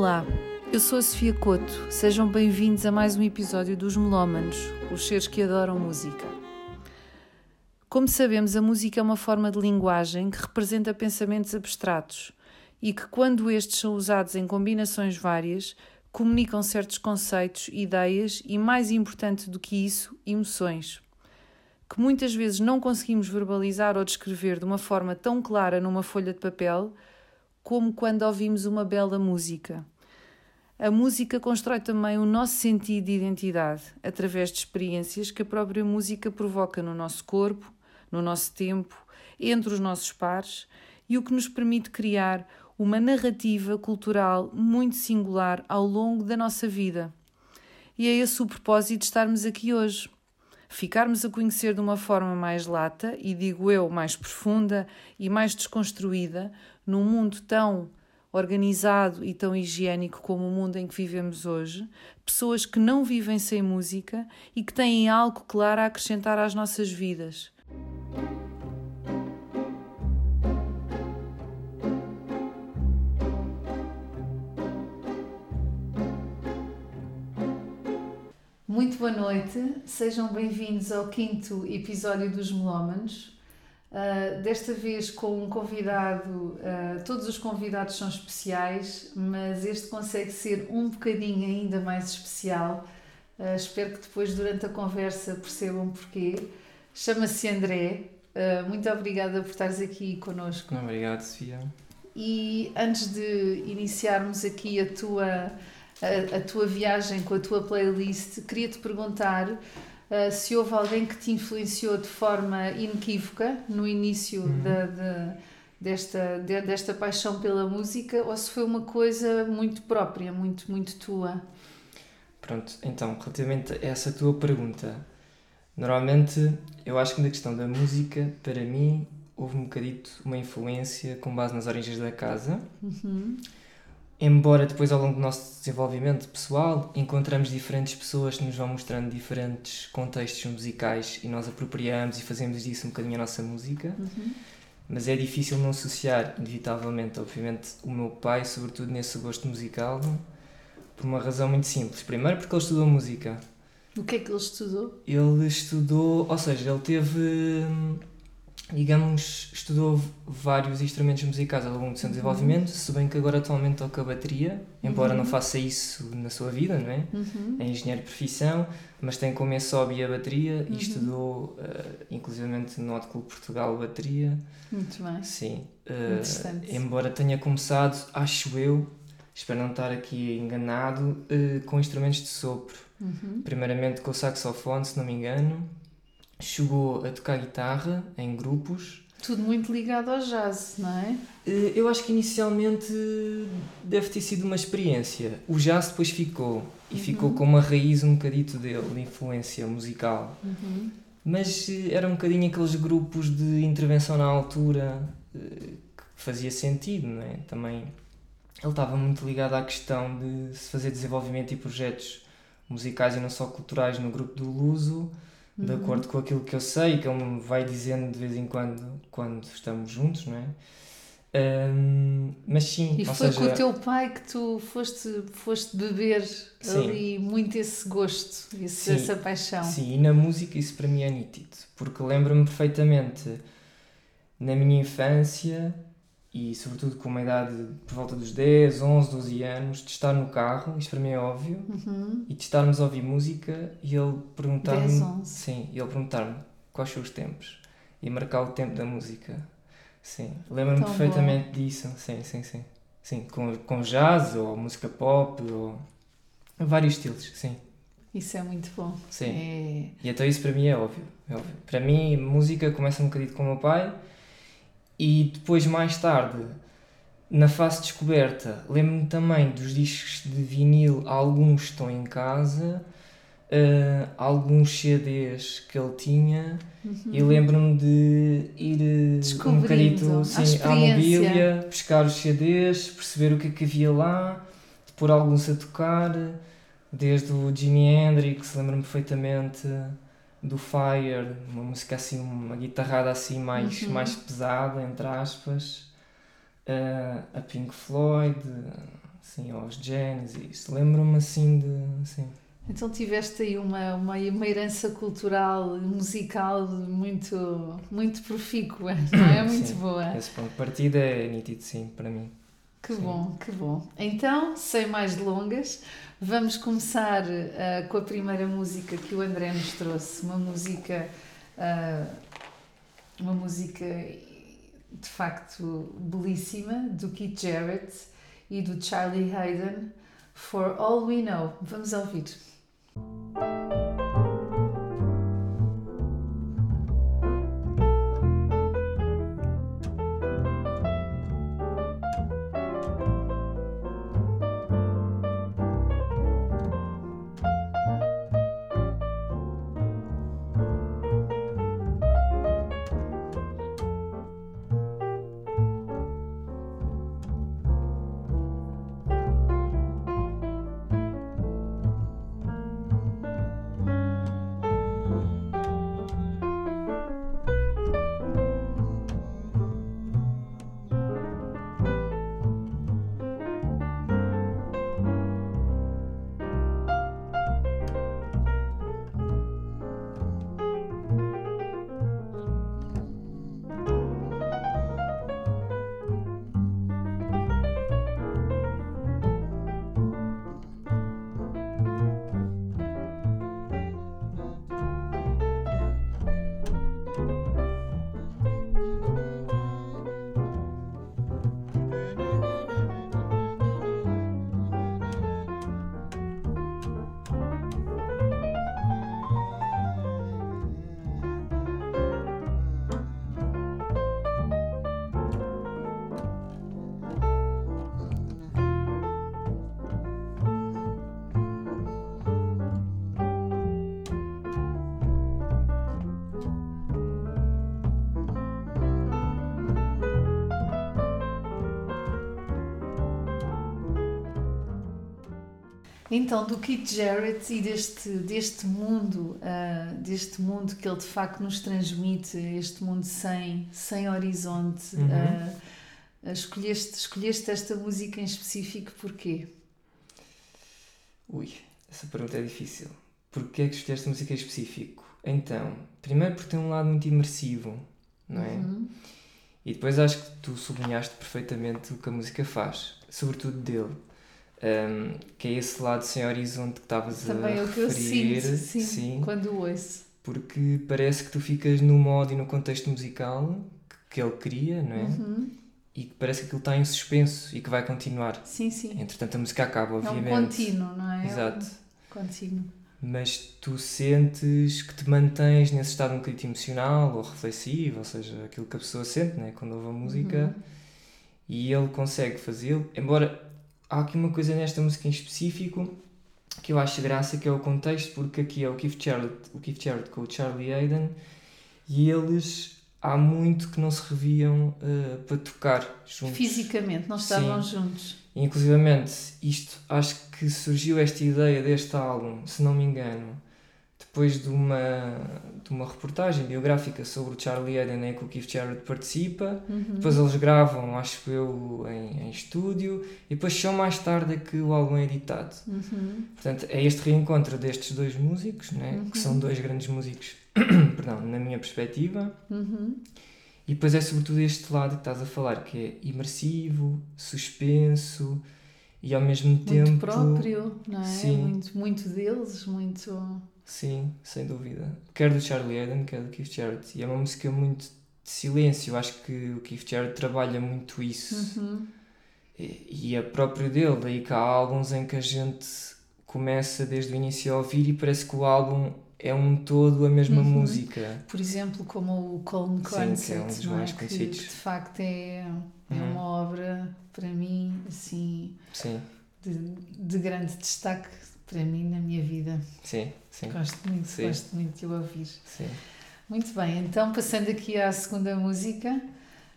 Olá, eu sou a Sofia Couto. Sejam bem-vindos a mais um episódio dos Melómanos, os seres que adoram música. Como sabemos, a música é uma forma de linguagem que representa pensamentos abstratos e que, quando estes são usados em combinações várias, comunicam certos conceitos, ideias e, mais importante do que isso, emoções. Que muitas vezes não conseguimos verbalizar ou descrever de uma forma tão clara numa folha de papel como quando ouvimos uma bela música. A música constrói também o nosso sentido de identidade através de experiências que a própria música provoca no nosso corpo, no nosso tempo, entre os nossos pares e o que nos permite criar uma narrativa cultural muito singular ao longo da nossa vida. E é esse o propósito de estarmos aqui hoje. Ficarmos a conhecer de uma forma mais lata, e digo eu, mais profunda e mais desconstruída, num mundo tão organizado e tão higiênico como o mundo em que vivemos hoje, pessoas que não vivem sem música e que têm algo claro a acrescentar às nossas vidas. Muito boa noite, sejam bem-vindos ao quinto episódio dos Melómanos. Uh, desta vez com um convidado, uh, todos os convidados são especiais, mas este consegue ser um bocadinho ainda mais especial. Uh, espero que depois, durante a conversa, percebam porquê. Chama-se André. muito obrigada por estares aqui connosco. Obrigado, Sofia. E antes de iniciarmos aqui a tua, a, a tua viagem com a tua playlist, queria-te perguntar uh, se houve alguém que te influenciou de forma inequívoca no início uhum. da, de, desta, de, desta paixão pela música ou se foi uma coisa muito própria, muito, muito tua. Pronto, então, relativamente a essa tua pergunta, normalmente eu acho que na questão da música, para mim, houve um bocadito uma influência com base nas origens da casa. Uhum embora depois ao longo do nosso desenvolvimento pessoal encontramos diferentes pessoas que nos vão mostrando diferentes contextos musicais e nós apropriamos e fazemos disso um bocadinho a nossa música uhum. mas é difícil não associar inevitavelmente obviamente o meu pai sobretudo nesse gosto musical por uma razão muito simples primeiro porque ele estudou música o que é que ele estudou? ele estudou ou seja ele teve digamos, estudou vários instrumentos musicais ao longo do seu uhum. desenvolvimento, se bem que agora atualmente toca bateria, embora uhum. não faça isso na sua vida, não é? Uhum. É engenheiro de profissão, mas tem como esse hobby a bateria e uhum. estudou, uh, inclusivamente no Hot Club Portugal, bateria. Muito bem. Sim. Uh, embora tenha começado, acho eu, espero não estar aqui enganado, uh, com instrumentos de sopro. Uhum. Primeiramente com o saxofone, se não me engano, chegou a tocar guitarra em grupos. Tudo muito ligado ao jazz, não é? Eh, eu acho que inicialmente deve ter sido uma experiência. O jazz depois ficou, e uhum. ficou com uma raiz um bocadito dele, de influência musical. Uhum. Mas eh, era um bocadinho aqueles grupos de intervenção na altura eh, que fazia sentido, não é? Também ele estava muito ligado à questão de se fazer desenvolvimento e projetos musicais e não só culturais no grupo do Luso de uhum. acordo com aquilo que eu sei, que ele me vai dizendo de vez em quando, quando estamos juntos, não é? Um, mas sim, e foi seja... com o teu pai que tu foste, foste beber sim. ali muito esse gosto, esse, sim, essa paixão. Sim, e na música isso para mim é nítido, porque lembro-me perfeitamente na minha infância e sobretudo com uma idade por volta dos 10, 11, 12 anos, de estar no carro, isto para mim é óbvio, uhum. e de estarmos a ouvir música e ele perguntar-me. Sim, ele perguntar-me quais são os tempos e marcar o tempo da música. Sim, lembro-me perfeitamente bom. disso. Sim, sim, sim. Sim, com, com jazz ou música pop ou vários estilos, sim. Isso é muito bom. Sim. É... E então isso para mim é óbvio, é óbvio. Para mim, música começa um bocadinho com o meu pai e depois, mais tarde, na fase de descoberta, lembro-me também dos discos de vinil, alguns estão em casa, uh, alguns CDs que ele tinha, uhum. e lembro-me de ir uh, um bocadito assim, à mobília, pescar os CDs, perceber o que é que havia lá, pôr alguns a tocar, desde o Jimi Hendrix, lembro-me perfeitamente do Fire, uma música assim, uma guitarrada assim mais, uhum. mais pesada, entre aspas, uh, a Pink Floyd, assim, aos Genesis. Lembro-me assim de. Assim. Então tiveste aí uma, uma, uma herança cultural, musical muito, muito profícua, não é? Muito sim, boa. Esse ponto de partida é nítido, sim, para mim. Que sim. bom, que bom. Então, sem mais delongas, vamos começar uh, com a primeira música que o André nos trouxe. Uma música. Uh, uma música de facto belíssima do Keith Jarrett e do Charlie Hayden, For All We Know. Vamos ouvir. Então, do Keith Jarrett e deste, deste mundo, uh, deste mundo que ele de facto nos transmite, este mundo sem, sem horizonte, uhum. uh, escolheste, escolheste esta música em específico porquê? Ui, essa pergunta é difícil. Porquê é que escolheste a música em específico? Então, primeiro porque tem um lado muito imersivo, não é? Uhum. E depois acho que tu sublinhaste perfeitamente o que a música faz, sobretudo dele um, que é esse lado sem horizonte que estavas a Também é o que eu sinto, sim, sim, quando ouço. Porque parece que tu ficas no modo e no contexto musical que, que ele cria, não é? Uhum. E que parece que aquilo está em suspenso e que vai continuar. Sim, sim. Entretanto, a música acaba, obviamente. É um contínuo, não é? Exato. É um contínuo. Mas tu sentes que te mantens nesse estado um bocadinho emocional ou reflexivo, ou seja, aquilo que a pessoa sente né, quando ouve a música. Uhum. E ele consegue fazê-lo, embora há aqui uma coisa nesta música em específico que eu acho graça, que é o contexto, porque aqui é o Keith Jarrett, o Keith Jarrett com o Charlie Hayden e eles há muito que não se reviam uh, para tocar juntos. Fisicamente, não estavam Sim. juntos. Inclusivamente, isto, acho que surgiu esta ideia deste álbum, se não me engano, depois de uma, de uma reportagem biográfica sobre o Charlie Eden em que o Keith Jarrett participa. Uhum. Depois eles gravam, acho eu, em, em estúdio. E depois só mais tarde é que o álbum é editado. Uhum. Portanto, é este reencontro destes dois músicos, né? Uhum. que são dois grandes músicos, perdão, na minha perspectiva. Uhum. E depois é sobretudo este lado que estás a falar, que é imersivo, suspenso e ao mesmo muito tempo... Muito próprio, não é? Sim. Muito, muito deles, muito... Sim, sem dúvida. Quer do Charlie Eden, quer do Keith Jarrett. E é uma música muito de silêncio. Eu acho que o Keith Jarrett trabalha muito isso. Uhum. E, e é próprio dele. Daí que há álbuns em que a gente começa desde o início a ouvir e parece que o álbum é um todo a mesma uhum. música. Por exemplo, como o Colm Concert, Sim, que é um mais é? conhecidos. Que, de facto é, é uhum. uma obra, para mim, assim, Sim. De, de grande destaque para mim na minha vida. Sim, sim. Gosto muito, sim. gosto muito de ouvir. Sim. Muito bem, então passando aqui à segunda música,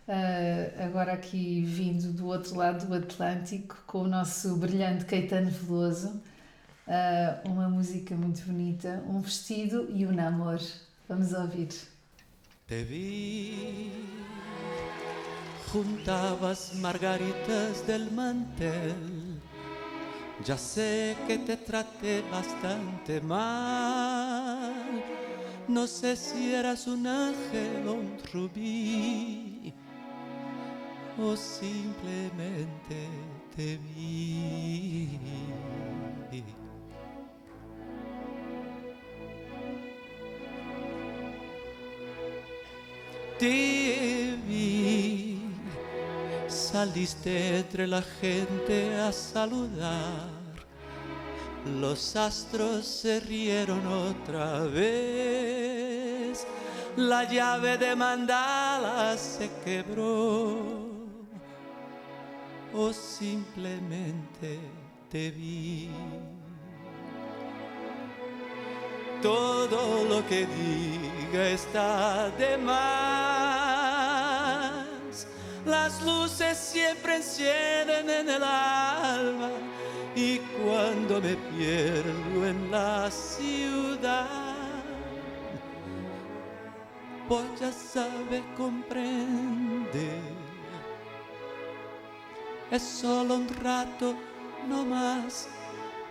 uh, agora aqui vindo do outro lado do Atlântico, com o nosso brilhante Caetano Veloso, uh, uma música muito bonita, um vestido e um namor. Vamos ouvir. Te vi, juntabas margaritas del mantel Ya sé que te traté bastante mal. No sé si eras un ángel o un rubí o simplemente te vi. Te vi, saliste entre la gente a saludar. Los astros se rieron otra vez. La llave de mandala se quebró. O simplemente te vi. Todo lo que diga está de más. Las luces siempre encienden en el alma y cuando me pierdo en la ciudad, pues ya sabe comprender. Es solo un rato, no más.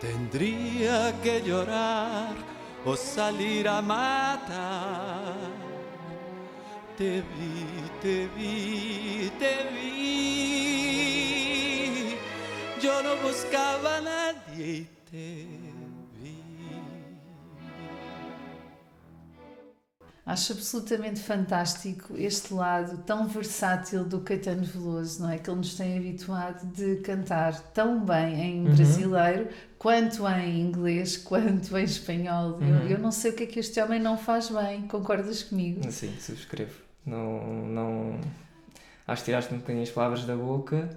Tendría que llorar o salir a matar. Te vi, te vi, te vi. Yo no buscaba a nadie y te Acho absolutamente fantástico este lado tão versátil do Caetano Veloso, não é? Que ele nos tem habituado de cantar tão bem em Uhum. brasileiro, quanto em inglês, quanto em espanhol. Eu, Uhum. eu não sei o que é que este homem não faz bem, concordas comigo? Sim, subscrevo. Não, não... Acho que tiraste um bocadinho as palavras da boca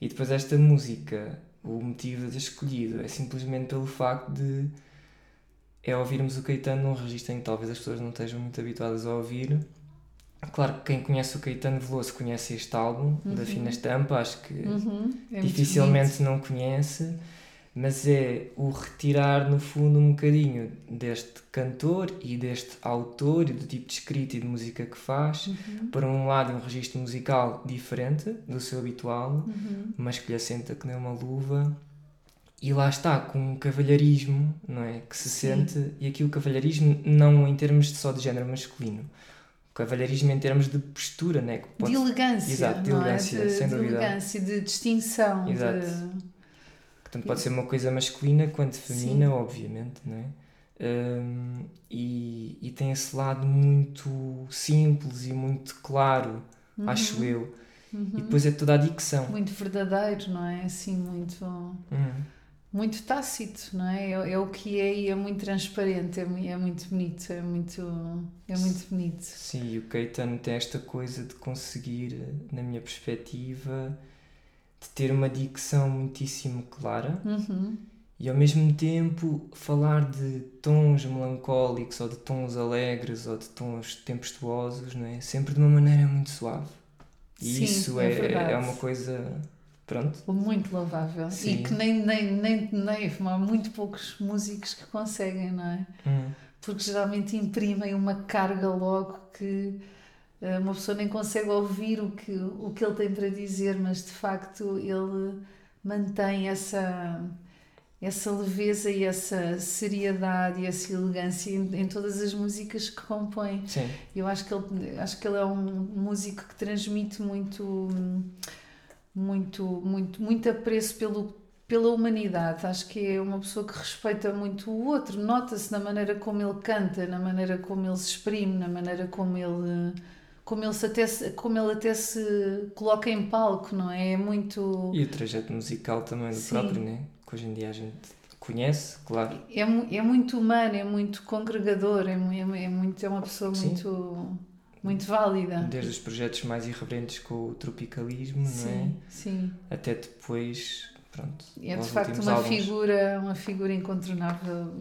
e depois esta música, o motivo de ter escolhido é simplesmente pelo facto de é ouvirmos o Caetano num registro em que talvez as pessoas não estejam muito habituadas a ouvir. Claro que quem conhece o Caetano Veloso conhece este álbum da Uhum. Fina Estampa, acho que Uhum, é dificilmente não conhece, mas é o retirar no fundo um bocadinho deste cantor e deste autor e do tipo de escrita e de música que faz bonito. para um lado um registro musical diferente do seu habitual, Uhum, mas que lhe assenta que nem uma luva. E lá está, com um cavalheirismo, não é? Que se Sim. sente, e aqui o cavalheirismo não em termos de só de género masculino, o cavalheirismo em termos de postura, né? Que pode De elegância, Exato, de não elegância, é? De, sem de dúvida. elegância, de distinção. Exato. de- Portanto, pode ser uma coisa masculina quanto feminina, Sim. obviamente, não é? Hum, e, e tem esse lado muito simples e muito claro, Uhum, acho eu. uhum. E depois é toda a dicção. Muito verdadeiro, não é? Assim, muito. Hum. Muito tácito, não é? é? é o que é e é muito transparente, é, é muito bonito, é muito, é muito bonito. Sim, e o Caetano tem esta coisa de conseguir, na minha perspectiva, de ter uma dicção muitíssimo clara Uhum. e ao mesmo tempo falar de tons melancólicos ou de tons alegres ou de tons tempestuosos, não é? Sempre de uma maneira muito suave. E Sim, isso é é, é uma coisa. Pronto. Muito louvável. Sim. E que nem, nem, nem, nem há muito poucos músicos que conseguem, não é? Hum. Porque geralmente imprimem uma carga logo que eh, uma pessoa nem consegue ouvir o que, o que ele tem para dizer, mas de facto ele mantém essa, essa leveza e essa seriedade e essa elegância em, em todas as músicas que compõe. Sim, Eu acho que ele, acho que ele é um músico que transmite muito, hum, muito, muito, muito apreço pelo, pela humanidade. Acho que é uma pessoa que respeita muito o outro. Nota-se na maneira como ele canta, na maneira como ele se exprime, na maneira como ele, como ele, se até, se- como ele até se coloca em palco, não é? É muito. e o trajeto musical também do Sim. próprio, né? Que hoje em dia a gente conhece, claro. É, é muito humano, é muito congregador, é, é, é muito, é uma pessoa Sim. muito, muito válida. Desde os projetos mais irreverentes com o tropicalismo, não é? Sim, sim. Até depois, pronto. É de facto uma álbuns. figura, uma figura incontornável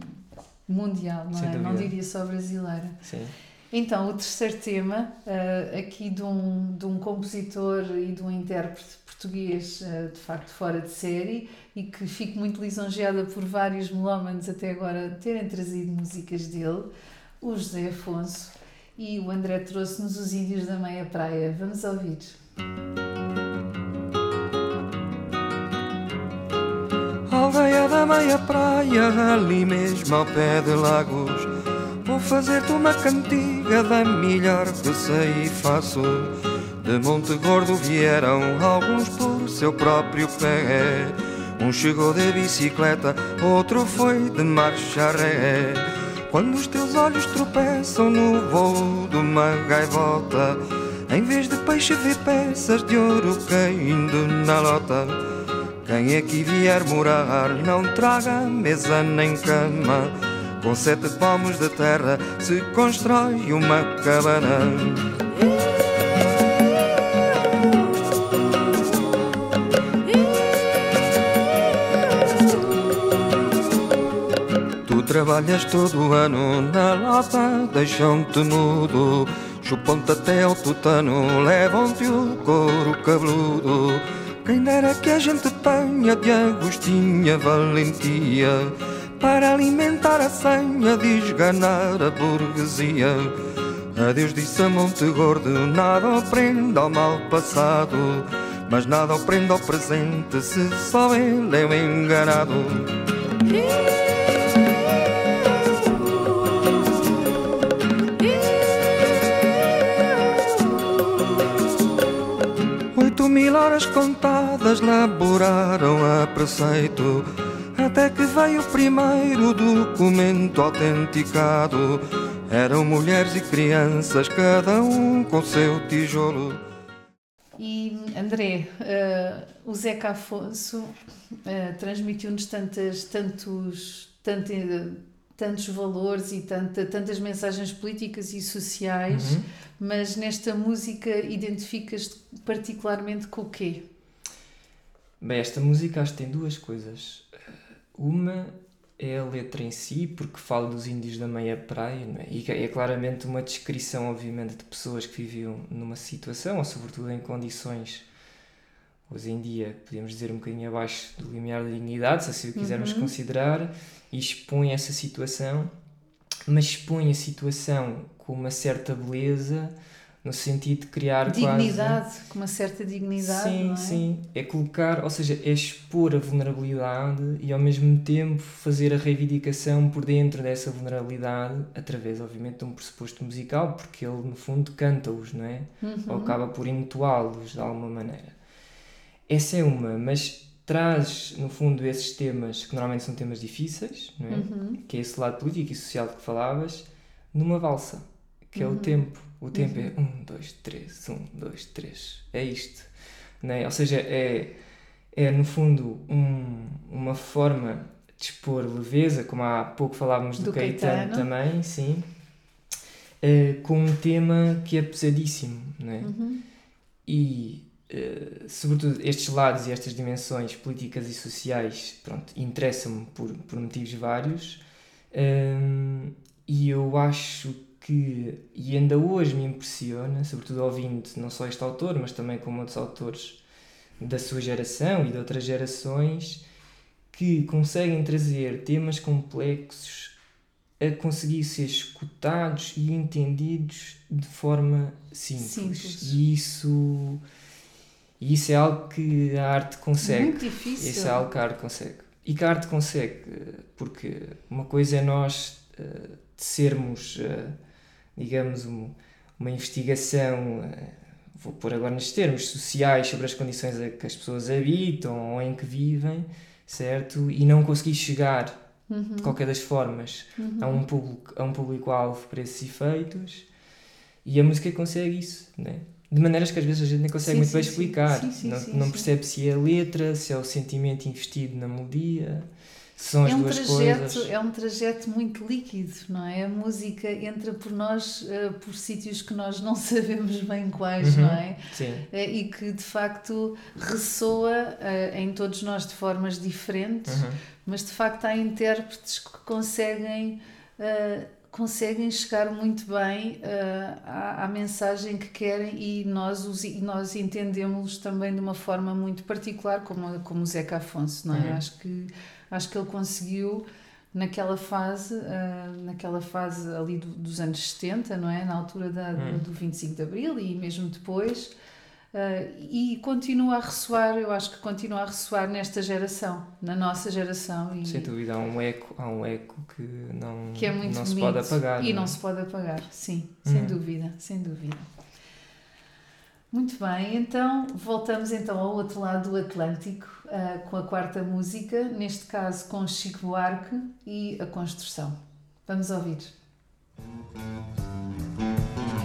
mundial, não Sem é? Não dúvida. diria só brasileira. Sim. Então, o terceiro tema, eh, aqui de um, de um compositor e de um intérprete português, eh, de facto fora de série, e que fico muito lisonjeada por vários melómanos até agora terem trazido músicas dele, o José Afonso, e o André trouxe-nos os Índios da Meia Praia. Vamos ouvir. Aldeia da meia praia, ali mesmo ao pé de lagos. Vou fazer-te uma cantiga da melhor que sei e faço. De Monte Gordo vieram alguns por seu próprio pé. Um chegou de bicicleta, outro foi de marcha ré. Quando os teus olhos tropeçam no voo de uma gaivota, em vez de peixe vê peças de ouro caindo na lota. Quem aqui vier morar não traga mesa nem cama. Com sete palmos de terra se constrói uma cabana. Trabalhas todo ano na lata, deixam-te mudo. Chupam-te até ao tutano, levam-te o couro cabeludo. Quem dera que a gente tenha de Agostinha valentia para alimentar a senha de esganar a burguesia. Adeus disse a Monte Gordo, nada aprenda ao mal passado, mas nada aprenda ao presente se só ele é o enganado. Mil horas contadas laboraram a preceito Até que veio o primeiro documento autenticado. Eram mulheres e crianças, cada um com seu tijolo. E André, uh, o Zeca Afonso uh, transmitiu-nos tantas, tantos, tanto, tantos valores e tanta, tantas mensagens políticas e sociais, uhum. mas nesta música identificas-te particularmente com o quê? Bem, esta música acho que tem duas coisas. Uma é a letra em si, porque fala dos índios da meia praia, é? e é claramente uma descrição, obviamente, de pessoas que viviam numa situação, ou sobretudo em condições, hoje em dia, podemos dizer, um bocadinho abaixo do limiar da dignidade, se assim o quisermos uhum. considerar, e expõe essa situação, mas expõe a situação com uma certa beleza, no sentido de criar dignidade, quase... com uma certa dignidade. Sim, é? sim. É colocar, ou seja, é expor a vulnerabilidade e ao mesmo tempo fazer a reivindicação por dentro dessa vulnerabilidade, através, obviamente, de um pressuposto musical, porque ele, no fundo, canta-os, não é? Uhum. Ou acaba por entoá-los de alguma maneira. Essa é uma, mas traz, no fundo, esses temas que normalmente são temas difíceis, não é? Uhum. Que é esse lado político e social de que falavas, numa valsa, que uhum. é o tempo o tempo é uhum. é um, dois, três, um, dois, três. É isto. Né? Ou seja, é, é no fundo um, uma forma de expor leveza, como há pouco falávamos do, do Caetano, Caetano, também, sim, uh, com um tema que é pesadíssimo. Né? Uhum. E, uh, sobretudo, estes lados e estas dimensões políticas e sociais interessam-me por, por motivos vários. Um, e eu acho que, e ainda hoje me impressiona, sobretudo ouvindo não só este autor, mas também como outros autores da sua geração e de outras gerações, que conseguem trazer temas complexos a conseguir ser escutados e entendidos de forma simples. simples. E isso, isso é algo que a arte consegue. Muito difícil. Isso é algo que a arte consegue. E que a arte consegue, porque uma coisa é nós uh, sermos. Uh, digamos, um, uma investigação, eh, vou pôr agora nos termos, sociais sobre as condições a que as pessoas habitam ou em que vivem, certo? E não conseguir chegar, uhum. de qualquer das formas, uhum. a um público, a um público-alvo para esses efeitos. E a música consegue isso, né? De maneiras que às vezes a gente nem consegue sim, muito sim, bem explicar. Sim, não, não percebe se é a letra, se é o sentimento investido na melodia. São as é um duas trajeto, coisas. É um trajeto muito líquido, não é? A música entra por nós, uh, por sítios que nós não sabemos bem quais, uhum, não é? Sim. Uh, e que de facto ressoa uh, em todos nós de formas diferentes, uhum. mas de facto há intérpretes que conseguem. Conseguem chegar muito bem à, à, mensagem que querem e nós, os, nós entendemos também de uma forma muito particular, como, como o Zeca Afonso, não é? Uhum. Acho que acho que ele conseguiu naquela fase, uh, naquela fase ali do, dos anos 70, não é? Na altura da, hum. do 25 de Abril e mesmo depois, Uh, e continua a ressoar, eu acho que continua a ressoar nesta geração, na nossa geração. E, Sem dúvida, há um eco, há um eco que não, que é muito não se pode apagar. E não, é? se pode apagar, sim, sem Uhum. dúvida, sem dúvida. Muito bem, então voltamos então ao outro lado do Atlântico ah, com a quarta música, neste caso com Chico Buarque e a construção. Vamos ouvir.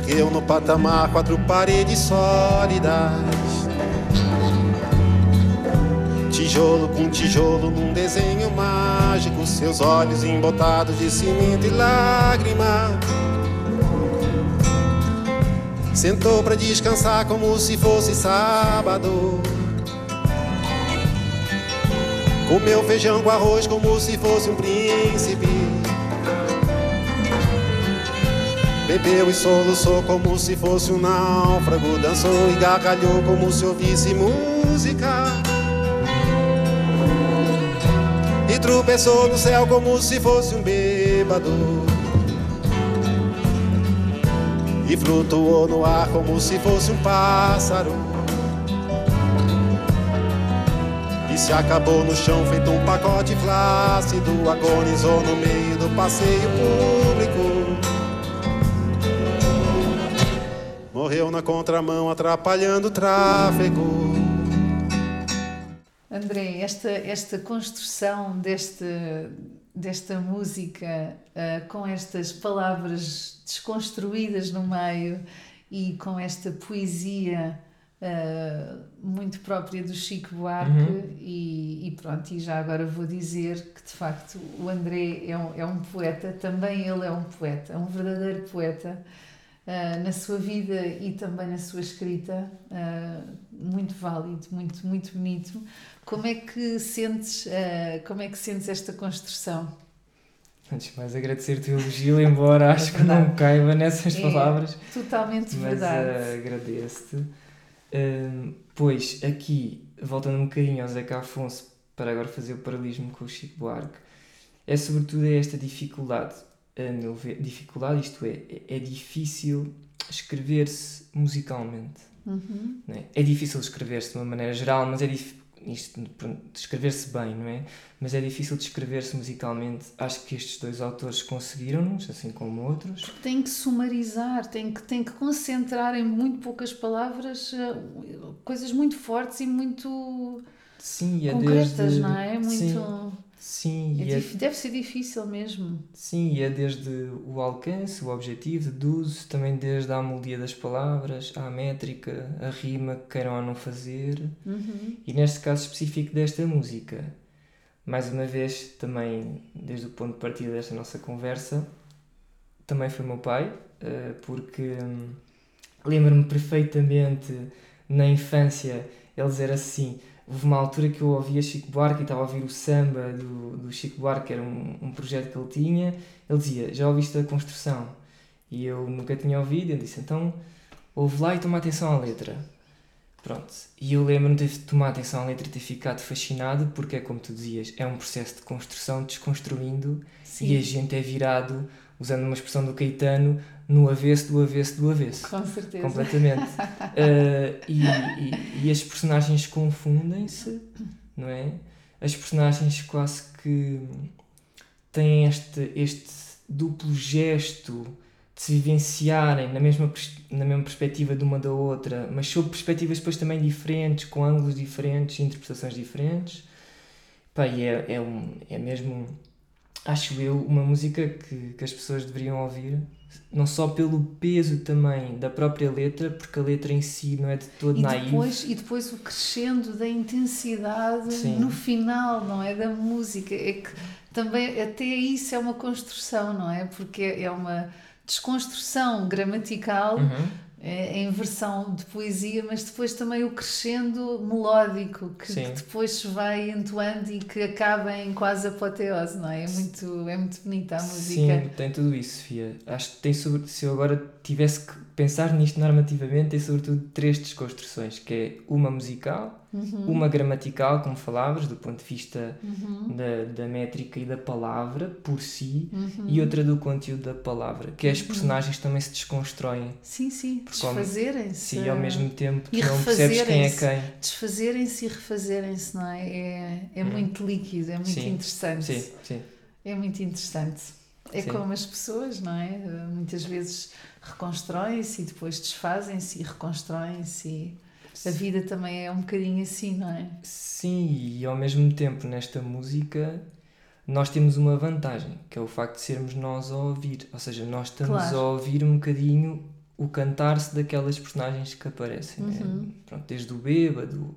Ergueu no patamar quatro paredes sólidas. Tijolo com tijolo num desenho mágico. Seus olhos embotados de cimento e lágrima. Sentou pra descansar como se fosse sábado. Comeu feijão com arroz como se fosse um príncipe. Bebeu e soluçou como se fosse um náufrago. Dançou e gargalhou como se ouvisse música. E tropeçou no céu como se fosse um bêbado. E flutuou no ar como se fosse um pássaro. E se acabou no chão feito um pacote flácido. Agonizou no meio do passeio público. Morreu na contramão, atrapalhando o tráfego. André, esta, esta construção deste, desta música ah, com estas palavras desconstruídas no meio e com esta poesia ah, muito própria do Chico Buarque Uhum. e, e pronto, e já agora vou dizer que de facto o André é um, é um poeta, também ele é um poeta, é um verdadeiro poeta ah, na sua vida e também na sua escrita, ah, muito válido, muito, muito bonito. Como é que sentes, ah, como é que sentes esta construção? Antes de mais, agradecer-te o elogio, embora acho que não caiba nessas É palavras. Totalmente Mas verdade. eh, agradeço-te. Hum, pois, aqui, voltando um bocadinho ao Zeca Afonso, para agora fazer o paralelismo com o Chico Buarque, é sobretudo esta dificuldade, a meu ver, dificuldade, isto é, é- é difícil escrever-se musicalmente. Uhum. é? É difícil escrever-se de uma maneira geral, mas é difícil. Escrever-se bem, não é? Mas é difícil de escrever-se musicalmente. Acho que estes dois autores conseguiram-nos, assim como outros. Tem que sumarizar, tem que, tem que concentrar em muito poucas palavras ah, coisas muito fortes e muito Sim, e é concretas, desde... não é? Muito. Sim, sim, é e é Deve ser difícil mesmo. Sim, e é desde o alcance, o objetivo, deduzo, também desde a amolia das palavras, à métrica, a rima que queiram ou não fazer. Uhum. E neste caso específico desta música, mais uma vez, também desde o ponto de partida desta nossa conversa, também foi meu pai, eh, porque hum, lembro-me perfeitamente na infância ele dizer assim. Houve uma altura que eu ouvia Chico Buarque e estava a ouvir o samba do, do Chico Buarque, que era um, um projeto que ele tinha. Ele dizia: Já ouviste a construção? E eu nunca tinha ouvido. Ele disse: Então ouve lá e toma atenção à letra. Pronto. E eu lembro-me de tomar atenção à letra e ter ficado fascinado, porque é como tu dizias: é um processo de construção, desconstruindo, e a gente é virado, usando uma expressão do Caetano, no avesso, do avesso, do avesso. Com certeza. Completamente. Uh, e, e, e as personagens confundem-se, não é? As personagens quase que têm este, este duplo gesto de se vivenciarem na mesma, na mesma perspectiva de uma da outra, mas sob perspectivas depois também diferentes, com ângulos diferentes, interpretações diferentes. Pá, e é, é, um, é mesmo, acho eu, uma música que, que as pessoas deveriam ouvir não só pelo peso também da própria letra, porque a letra em si não é de todo E naive. depois, e depois o crescendo da intensidade Sim. no final, não é? Da música. É que também até isso é uma construção, não é? Porque é uma desconstrução gramatical Uhum. É em versão de poesia, mas depois também o crescendo melódico que, que, depois se vai entoando e que acaba em quase apoteose, não é? É muito, é muito bonita a música. Sim, tem tudo isso, Sofia. Acho que tem sobre, se eu agora tivesse que pensar nisto normativamente, tem sobretudo três desconstruções, que é uma musical, Uhum. Uma gramatical, como falavas, do ponto de vista uhum. da, da métrica e da palavra por si, uhum. e outra do conteúdo da palavra, que as uhum. personagens também se desconstroem. Sim, sim, desfazerem-se. Sim, ao mesmo tempo que não percebes quem é quem. Desfazerem-se e refazerem-se, não é? É, é uhum. muito líquido, é muito sim. interessante. Sim, sim. É muito interessante. É sim. como as pessoas, não é? Muitas vezes reconstroem-se e depois desfazem-se e reconstroem-se. A vida também é um bocadinho assim, não é? Sim, e ao mesmo tempo nesta música nós temos uma vantagem, que é o facto de sermos nós a ouvir. Ou seja, nós estamos claro. a ouvir um bocadinho o cantar-se daquelas personagens que aparecem. Né? Uhum. Né? Pronto, desde o bêbado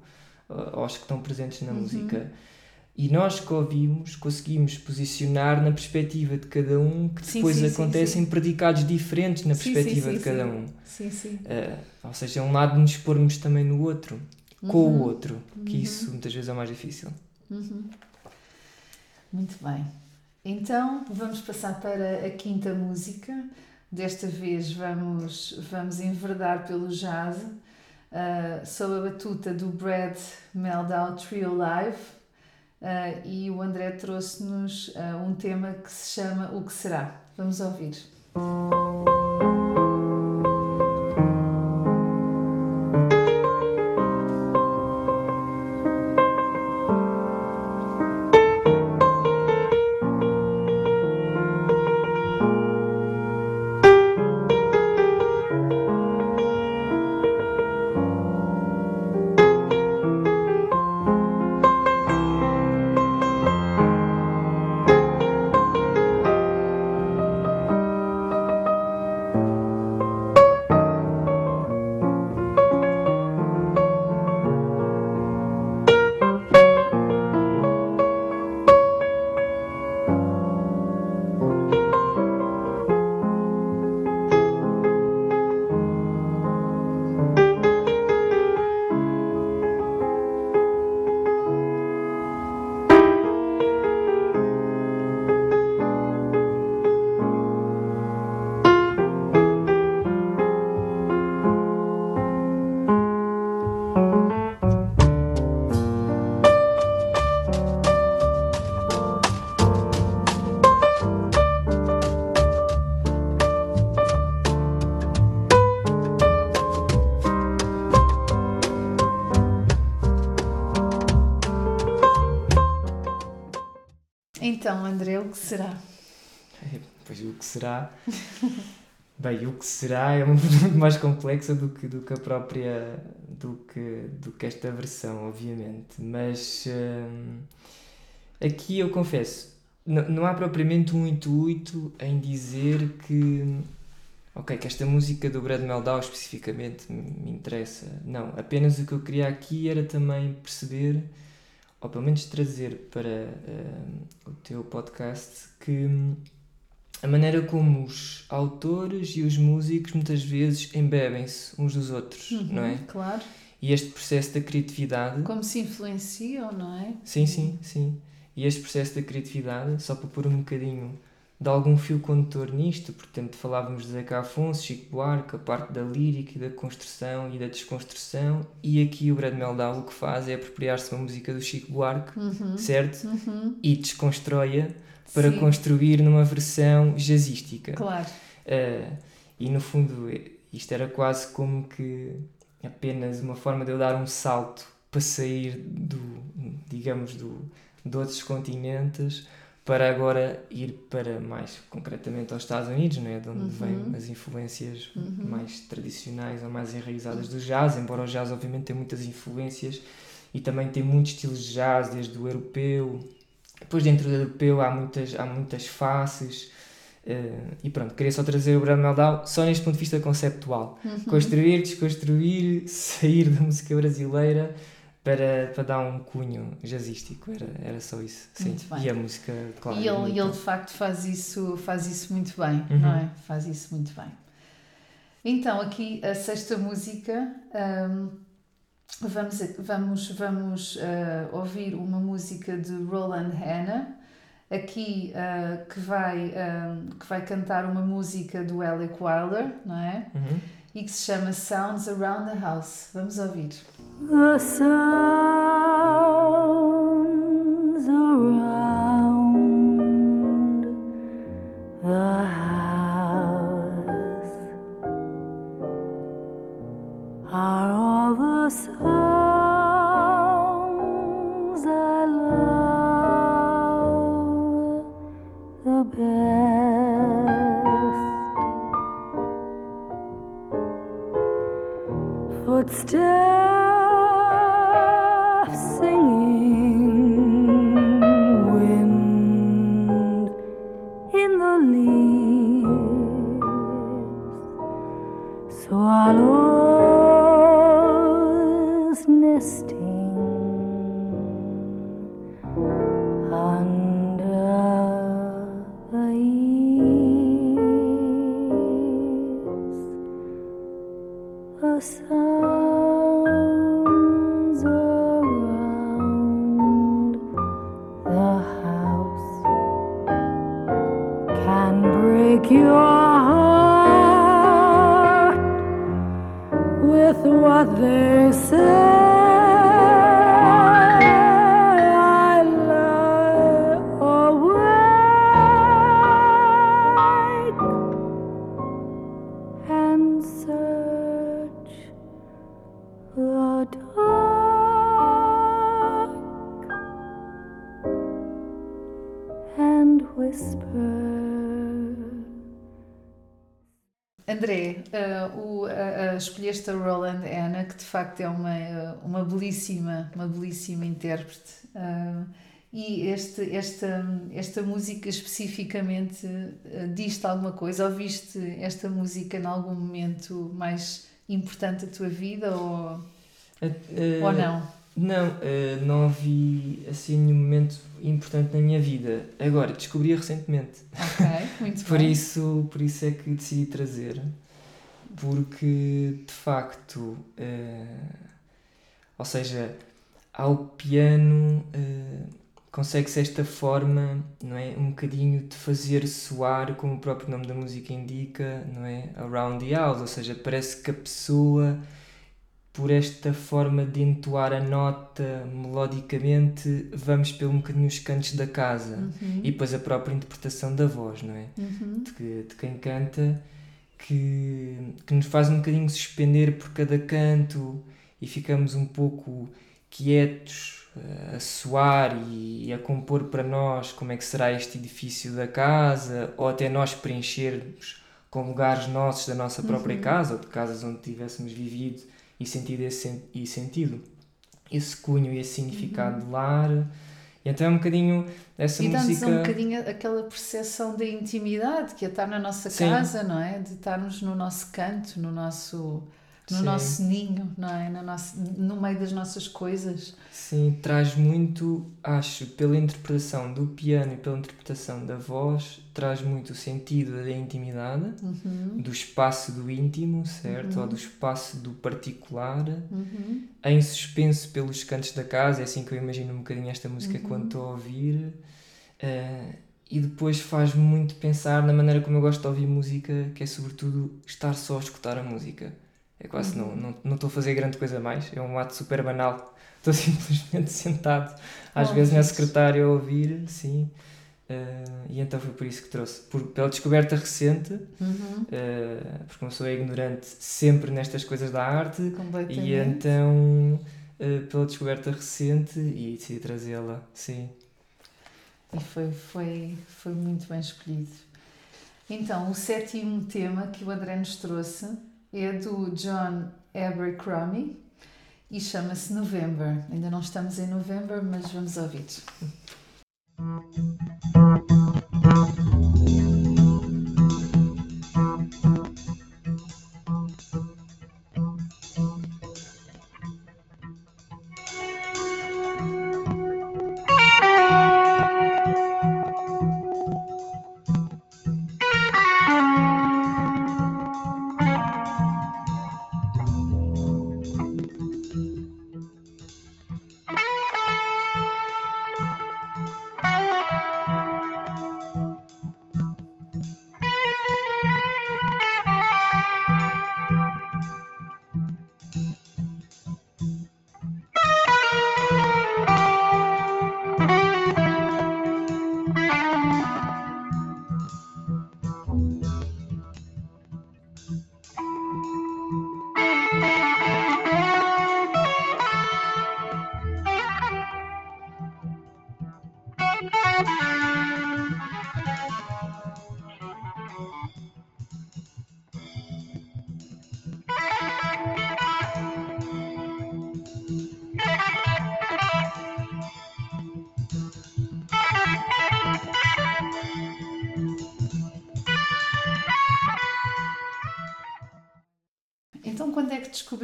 aos que estão presentes na uhum. música. E nós que ouvimos conseguimos posicionar na perspectiva de cada um, que depois sim, sim, acontecem sim, predicados diferentes na perspectiva de cada um. Sim, sim. Uh, ou seja, é um lado de nos expormos também no outro, uhum. com o uhum. outro, que uhum. isso muitas vezes é mais difícil. Uhum. Muito bem. Então vamos passar para a quinta música. Desta vez vamos, vamos enverdar pelo jazz. Uh, sob a batuta do Brad Meldau Trio Live Uh, e o André trouxe-nos uh, um tema que se chama O que será. Vamos ouvir. Será? Pois o que será. Bem, o que será é muito mais complexa do que, do que a própria. do que, do que esta versão, obviamente. Mas hum, aqui eu confesso, não, não há propriamente um intuito em dizer que. Ok, que esta música do Brad Meldau especificamente me interessa. Não, apenas o que eu queria aqui era também perceber ou pelo menos trazer para uh, o teu podcast, que hum, a maneira como os autores e os músicos muitas vezes embebem-se uns dos outros, uhum, não é? Claro. E este processo da criatividade. Como se influenciam, não é? Sim, sim, sim. E este processo da criatividade, só para pôr um bocadinho de algum fio condutor nisto, portanto falávamos de Zeca Afonso, Chico Buarque, a parte da lírica e da construção e da desconstrução, e aqui o Brad Meldau o que faz é apropriar-se de uma música do Chico Buarque, uhum. certo? Uhum. E desconstrói-a para Sim. construir numa versão jazzística. Claro. Uh, e no fundo isto era quase como que apenas uma forma de eu dar um salto para sair do, digamos, do, de outros continentes para agora ir para mais concretamente aos Estados Unidos, né, de onde uhum. vêm as influências uhum. mais tradicionais ou mais enraizadas do jazz, embora o jazz obviamente tenha muitas influências e também tem muitos estilos de jazz, desde o europeu, depois dentro do europeu há muitas, há muitas faces, uh, e pronto, queria só trazer o Brad Meldau só neste ponto de vista conceptual, uhum. construir, desconstruir, sair da música brasileira para, para dar um cunho jazzístico, era, era só isso. Sim. E a música, claro. E ele, ele de facto faz isso, faz isso muito bem, uhum. não é? Faz isso muito bem. Então, aqui a sexta música, um, vamos, vamos, vamos uh, ouvir uma música de Roland Hanna, aqui uh, que, vai, um, que vai cantar uma música do Alec Wilder, não é? Uhum. E que se chama Sounds Around the House. Vamos ouvir. The sounds intérprete. Uh, e este, esta, esta música especificamente uh, diz-te alguma coisa? Ouviste esta música em algum momento mais importante da tua vida ou, Uh, ou não? Não, não ouvi assim nenhum momento importante na minha vida. Agora, descobri recentemente. Ok, muito Por bem. isso, por isso é que decidi trazer, porque de facto, ou seja, ao piano eh, consegue-se esta forma, não é, um bocadinho de fazer soar, como o próprio nome da música indica, não é, around the house, ou seja, parece que a pessoa por esta forma de entoar a nota melodicamente, vamos pelo um bocadinho os cantos da casa. Uhum, E depois a própria interpretação da voz, não é? uhum, De, que- de quem canta, que, que nos faz um bocadinho suspender por cada canto e ficamos um pouco quietos eh, a soar e, e a compor para nós como é que será este edifício da casa, ou até nós preenchermos com lugares nossos da nossa própria Uhum. casa, ou de casas onde tivéssemos vivido e sentido esse, e sentido esse cunho e esse significado de lar. E então é um bocadinho essa Uhum. E dá-nos música. um bocadinho aquela percepção de intimidade que é estar na nossa Sim. casa, não é? De estarmos no nosso canto, no nosso, no Sim. nosso ninho, não é? No, nosso, no meio das nossas coisas. Sim, traz muito, acho, pela interpretação do piano e pela interpretação da voz, traz muito o sentido da intimidade, Uhum, do espaço do íntimo, certo? Uhum. Ou do espaço do particular, uhum, em suspenso pelos cantos da casa, é assim que eu imagino um bocadinho esta música Uhum. quando estou a ouvir. Eh, e depois faz muito pensar na maneira como eu gosto de ouvir música, que é sobretudo estar só a escutar a música. É quase, Uhum. não, não, não estou a fazer grande coisa mais, é um ato super banal. Estou simplesmente sentado, às Oh, vezes na secretária a ouvir, sim. Eh, e então foi por isso que trouxe. Por, pela descoberta recente, uhum, eh, porque uma pessoa é ignorante sempre nestas coisas da arte, e então, eh, pela descoberta recente, e decidi trazê-la, sim. E foi, foi, foi muito bem escolhido. Então, o sétimo tema que o André nos trouxe é do John Abercrombie e chama-se November. Ainda não estamos em November, mas vamos ouvir.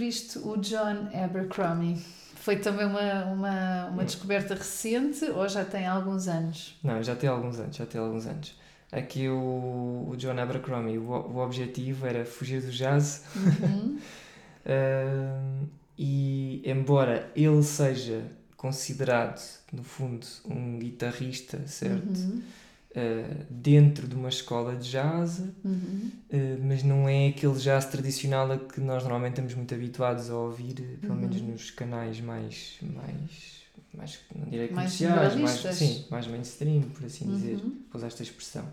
Descobriste o John Abercrombie? Foi também uma, uma, uma descoberta recente ou já tem alguns anos? Não, já tem alguns anos, já tem alguns anos. Aqui o, o John Abercrombie, o, o objetivo era fugir do jazz Uhum. Ahm, e embora ele seja considerado, no fundo, um guitarrista, certo? Uhum. Ah, dentro de uma escola de jazz, Uhum. ah, mas não é aquele jazz tradicional a que nós normalmente estamos muito habituados a ouvir, eh, pelo Uhum. menos nos canais mais, mais, mais não direi Mais comerciais, mais, generalistas. sim, mais mainstream, por assim dizer Uhum. vou usar esta expressão.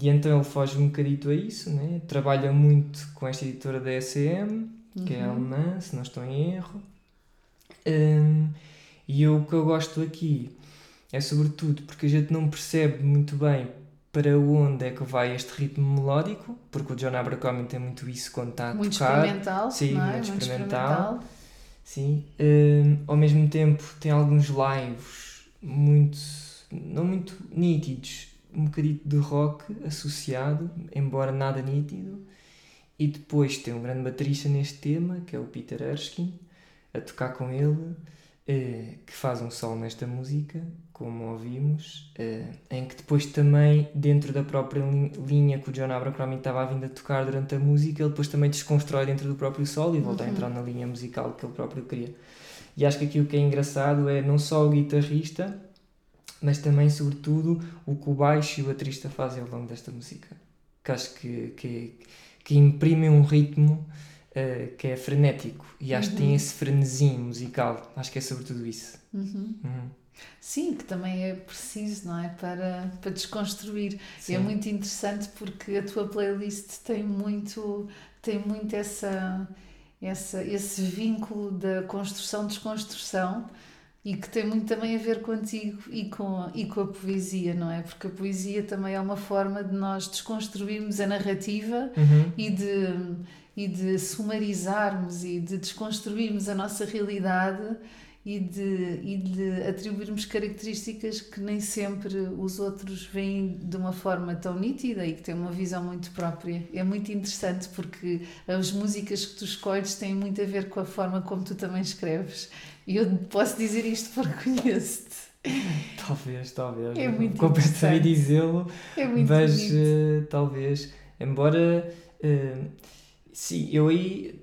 E então ele foge um bocadito a isso, né? trabalha muito com esta editora da SM, que é Uhum. alemã, se não estou em erro. E eu, o que eu gosto aqui é sobretudo porque a gente não percebe muito bem para onde é que vai este ritmo melódico, porque o John Abercrombie tem muito isso quando está a Muito tocar. experimental, Sim, é? muito experimental. Sim. Um, ao mesmo tempo tem alguns lives muito, não muito nítidos, um bocadinho de rock associado, embora nada nítido. E depois tem um grande baterista neste tema, que é o Peter Erskine, a tocar com ele, eh, que faz um solo nesta música, como ouvimos, eh, em que depois também, dentro da própria lin- linha que o John Abercrombie estava a vindo a tocar durante a música, ele depois também desconstrói dentro do próprio solo e volta a Uhum. entrar na linha musical que ele próprio queria. E acho que aqui o que é engraçado é não só o guitarrista, mas também, sobretudo, o que o baixo e o baterista fazem ao longo desta música. Que acho que, que, que imprimem um ritmo eh, que é frenético e acho que tem Uhum. esse frenesim musical. Acho que é sobretudo isso. Uhum. Uhum. Sim, que também é preciso, não é? Para, para desconstruir. Sim. É muito interessante porque a tua playlist tem muito, tem muito essa, essa, esse vínculo da construção-desconstrução e que tem muito também a ver contigo e com, e com a poesia, não é? Porque a poesia também é uma forma de nós desconstruirmos a narrativa Uhum. e de, e de sumarizarmos e de desconstruirmos a nossa realidade e de, e de atribuirmos características que nem sempre os outros veem de uma forma tão nítida e que têm uma visão muito própria. É muito interessante porque as músicas que tu escolhes têm muito a ver com a forma como tu também escreves. E eu posso dizer isto porque conheço-te. Talvez, talvez. É muito interessante. dizê-lo, É muito mas eh, talvez. Embora, eh, sim, eu aí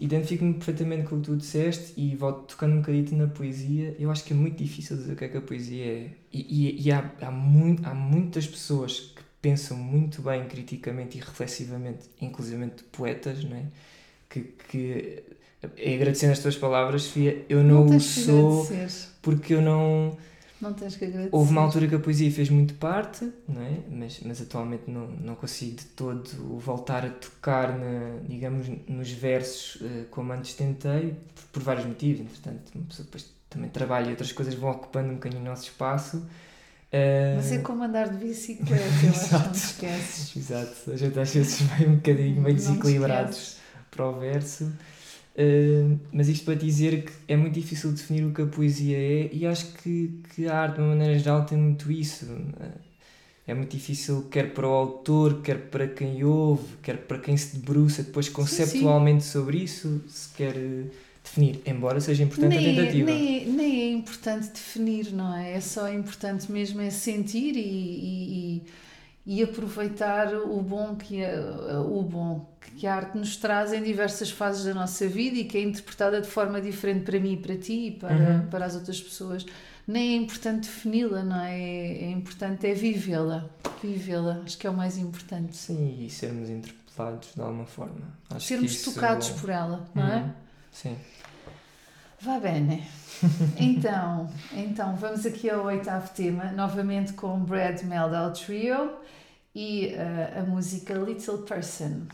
identifico-me perfeitamente com o que tu disseste e volto tocando um bocadinho na poesia. Eu acho que é muito difícil dizer o que é que a poesia é. E, e, e há, há, mui- há muitas pessoas que pensam muito bem criticamente e reflexivamente, inclusive poetas, não é? Que, que é agradecendo as tuas palavras, Sofia, eu não, o tens que sou porque eu não. Não tens que agradecer. Houve uma altura que a poesia fez muito parte, não é? mas, mas atualmente não, não consigo de todo voltar a tocar, na, digamos, nos versos eh, como antes tentei, por, por vários motivos. Entretanto, uma pessoa depois também trabalha e outras coisas vão ocupando um bocadinho o nosso espaço. Eh, Mas é como andar de bicicleta, eu acho que não te esqueces. Exato, a gente às vezes vai um bocadinho meio desequilibrados para o verso. Uh, mas isto para dizer que é muito difícil definir o que a poesia é e acho que, que a arte de uma maneira geral tem muito isso. É muito difícil quer para o autor, quer para quem ouve, quer para quem se debruça depois conceptualmente sobre isso, se quer uh, definir, embora seja importante a Nem, é- tentativa. nem, nem é importante definir, não é? É só importante mesmo é sentir e, e, e- e aproveitar o bom que a, o bom que a arte nos traz em diversas fases da nossa vida e que é interpretada de forma diferente para mim e para ti e para, Uhum. para as outras pessoas. Nem é importante defini-la, não é? É importante é vivê-la. Vivê-la, acho que é o mais importante. Sim, e sermos interpelados de alguma forma. Acho Sermos isso- tocados por ela, não é? Uhum. Sim. Vá bene. Então, então, vamos aqui ao oitavo tema, novamente com Brad Meldau Trio e eh, a música Little Person.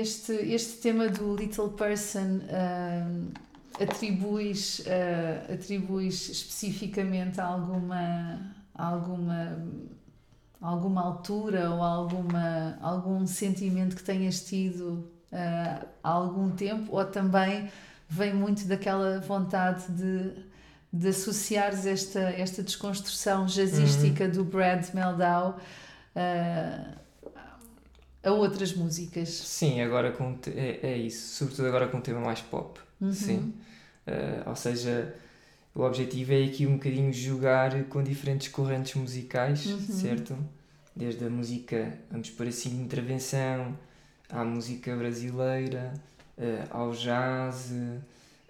Este, este tema do Little Person atribuis, ah, atribuis especificamente a alguma, a alguma, alguma altura ou alguma, algum sentimento que tenhas tido ah, há algum tempo? Ou também vem muito daquela vontade de, de associares esta, esta desconstrução jazzística do Brad Meldau ah, a outras músicas. Sim, agora com é, é isso, sobretudo agora com um tema mais pop. Uhum. Sim. Eh, ou seja, o objetivo é aqui um bocadinho jogar com diferentes correntes musicais, Uhum. certo? Desde a música, vamos por assim, de intervenção, à música brasileira, eh, ao jazz,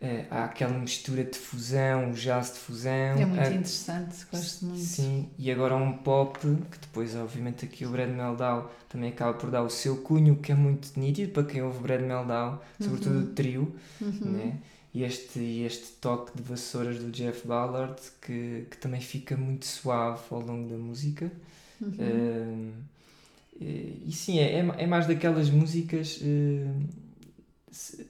eh, há aquela mistura de fusão, o jazz de fusão. É muito a- interessante, gosto muito. Sim, e agora um pop, que depois, obviamente, aqui o Brad Meldau também acaba por dar o seu cunho, que é muito nítido para quem ouve Brad Meldau, sobretudo o trio, Uhum. né? E este, este toque de vassouras do Jeff Ballard, que, que também fica muito suave ao longo da música. Uhum. Um, e, e sim, é, é é mais daquelas músicas um, se-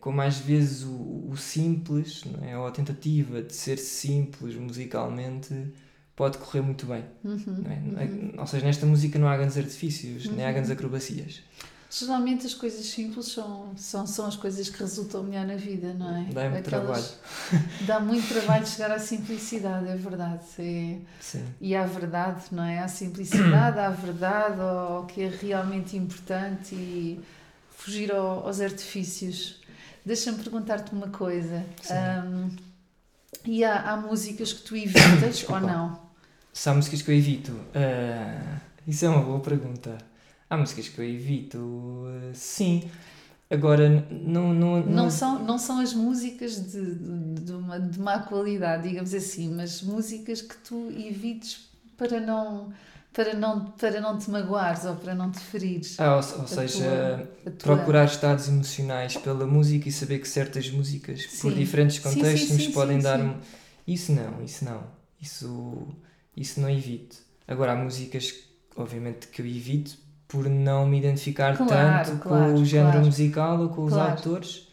como às vezes o, o simples, não é? ou a tentativa de ser simples musicalmente pode correr muito bem. Uhum. Não é? É- Ou seja, nesta música não há grandes artifícios, nem há grandes acrobacias. Geralmente as coisas simples são, são, são as coisas que resultam melhor na vida, não é? Dá muito Aquelas- Dá muito trabalho chegar à simplicidade, é verdade. É- Sim. E à verdade, não é? À simplicidade, à verdade, ao que é realmente importante e fugir ao- aos artifícios. Deixa-me perguntar-te uma coisa. Ahm, e há, há músicas que tu evitas ou não? Se há músicas que eu evito, ah, isso é uma boa pergunta. Há músicas que eu evito, ah, sim. Agora, n- não. Não, Não são, não são as músicas de, de, de uma, de má qualidade, digamos assim, mas músicas que tu evites para não, para não, para não te magoares ou para não te ferires. Ah, ou, ou seja, tua- procurar estados emocionais pela música e saber que certas músicas, por Sim. diferentes Sim, sim, contextos, nos sim, podem sim, dar. sim. um- Isso não, isso não. Isso, isso não evito. Agora, há músicas, obviamente, que eu evito por não me identificar Claro, tanto claro, com o género claro. musical ou com os autores.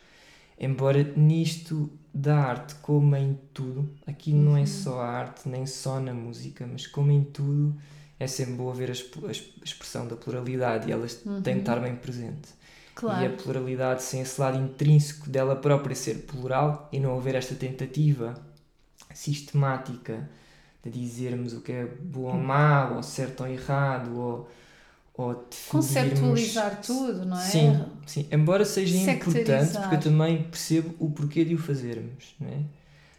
Embora nisto da arte, como em tudo, aqui não Uhum. é só a arte, nem só na música, mas como em tudo, é sempre bom ver a, exp- a exp- a expressão da pluralidade e elas têm de estar bem presente. E a Claro, pluralidade sem esse lado intrínseco dela própria ser plural e não haver esta tentativa sistemática de dizermos o que é bom ou mau, ou certo ou errado, ou, ou conceptualizar tudo, não é? Sim, sim, embora seja importante, porque eu também percebo o porquê de o fazermos, não é?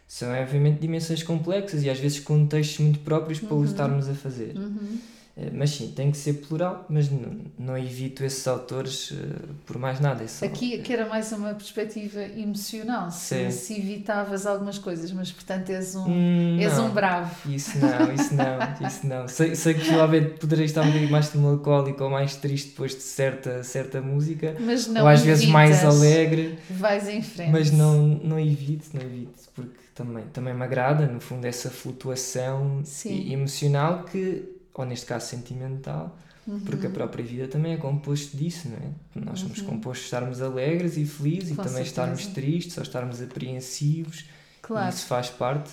São, obviamente, dimensões complexas e às vezes contextos muito próprios para o estarmos a fazer. Uhum. Eh, Mas sim, tem que ser plural, mas não, não evito esses autores eh, por mais nada. É só... Aqui que era mais uma perspectiva emocional, se, se evitavas algumas coisas, mas portanto és um, Hum, és não. um bravo. Isso não, isso não, isso não. Sei, sei que provavelmente poderei estar um bocadinho mais melancólico ou mais triste depois de certa, certa música, Mas não ou às vezes mais evitas, alegre, Vais em frente. mas não, não evito, não evito, porque também, também me agrada, no fundo, essa flutuação Sim. emocional que, ou neste caso sentimental, Uhum. porque a própria vida também é composto disso, não é? Nós somos compostos de estarmos alegres e felizes Uhum. Com e também certeza. estarmos tristes ou estarmos apreensivos, e Claro. isso faz parte.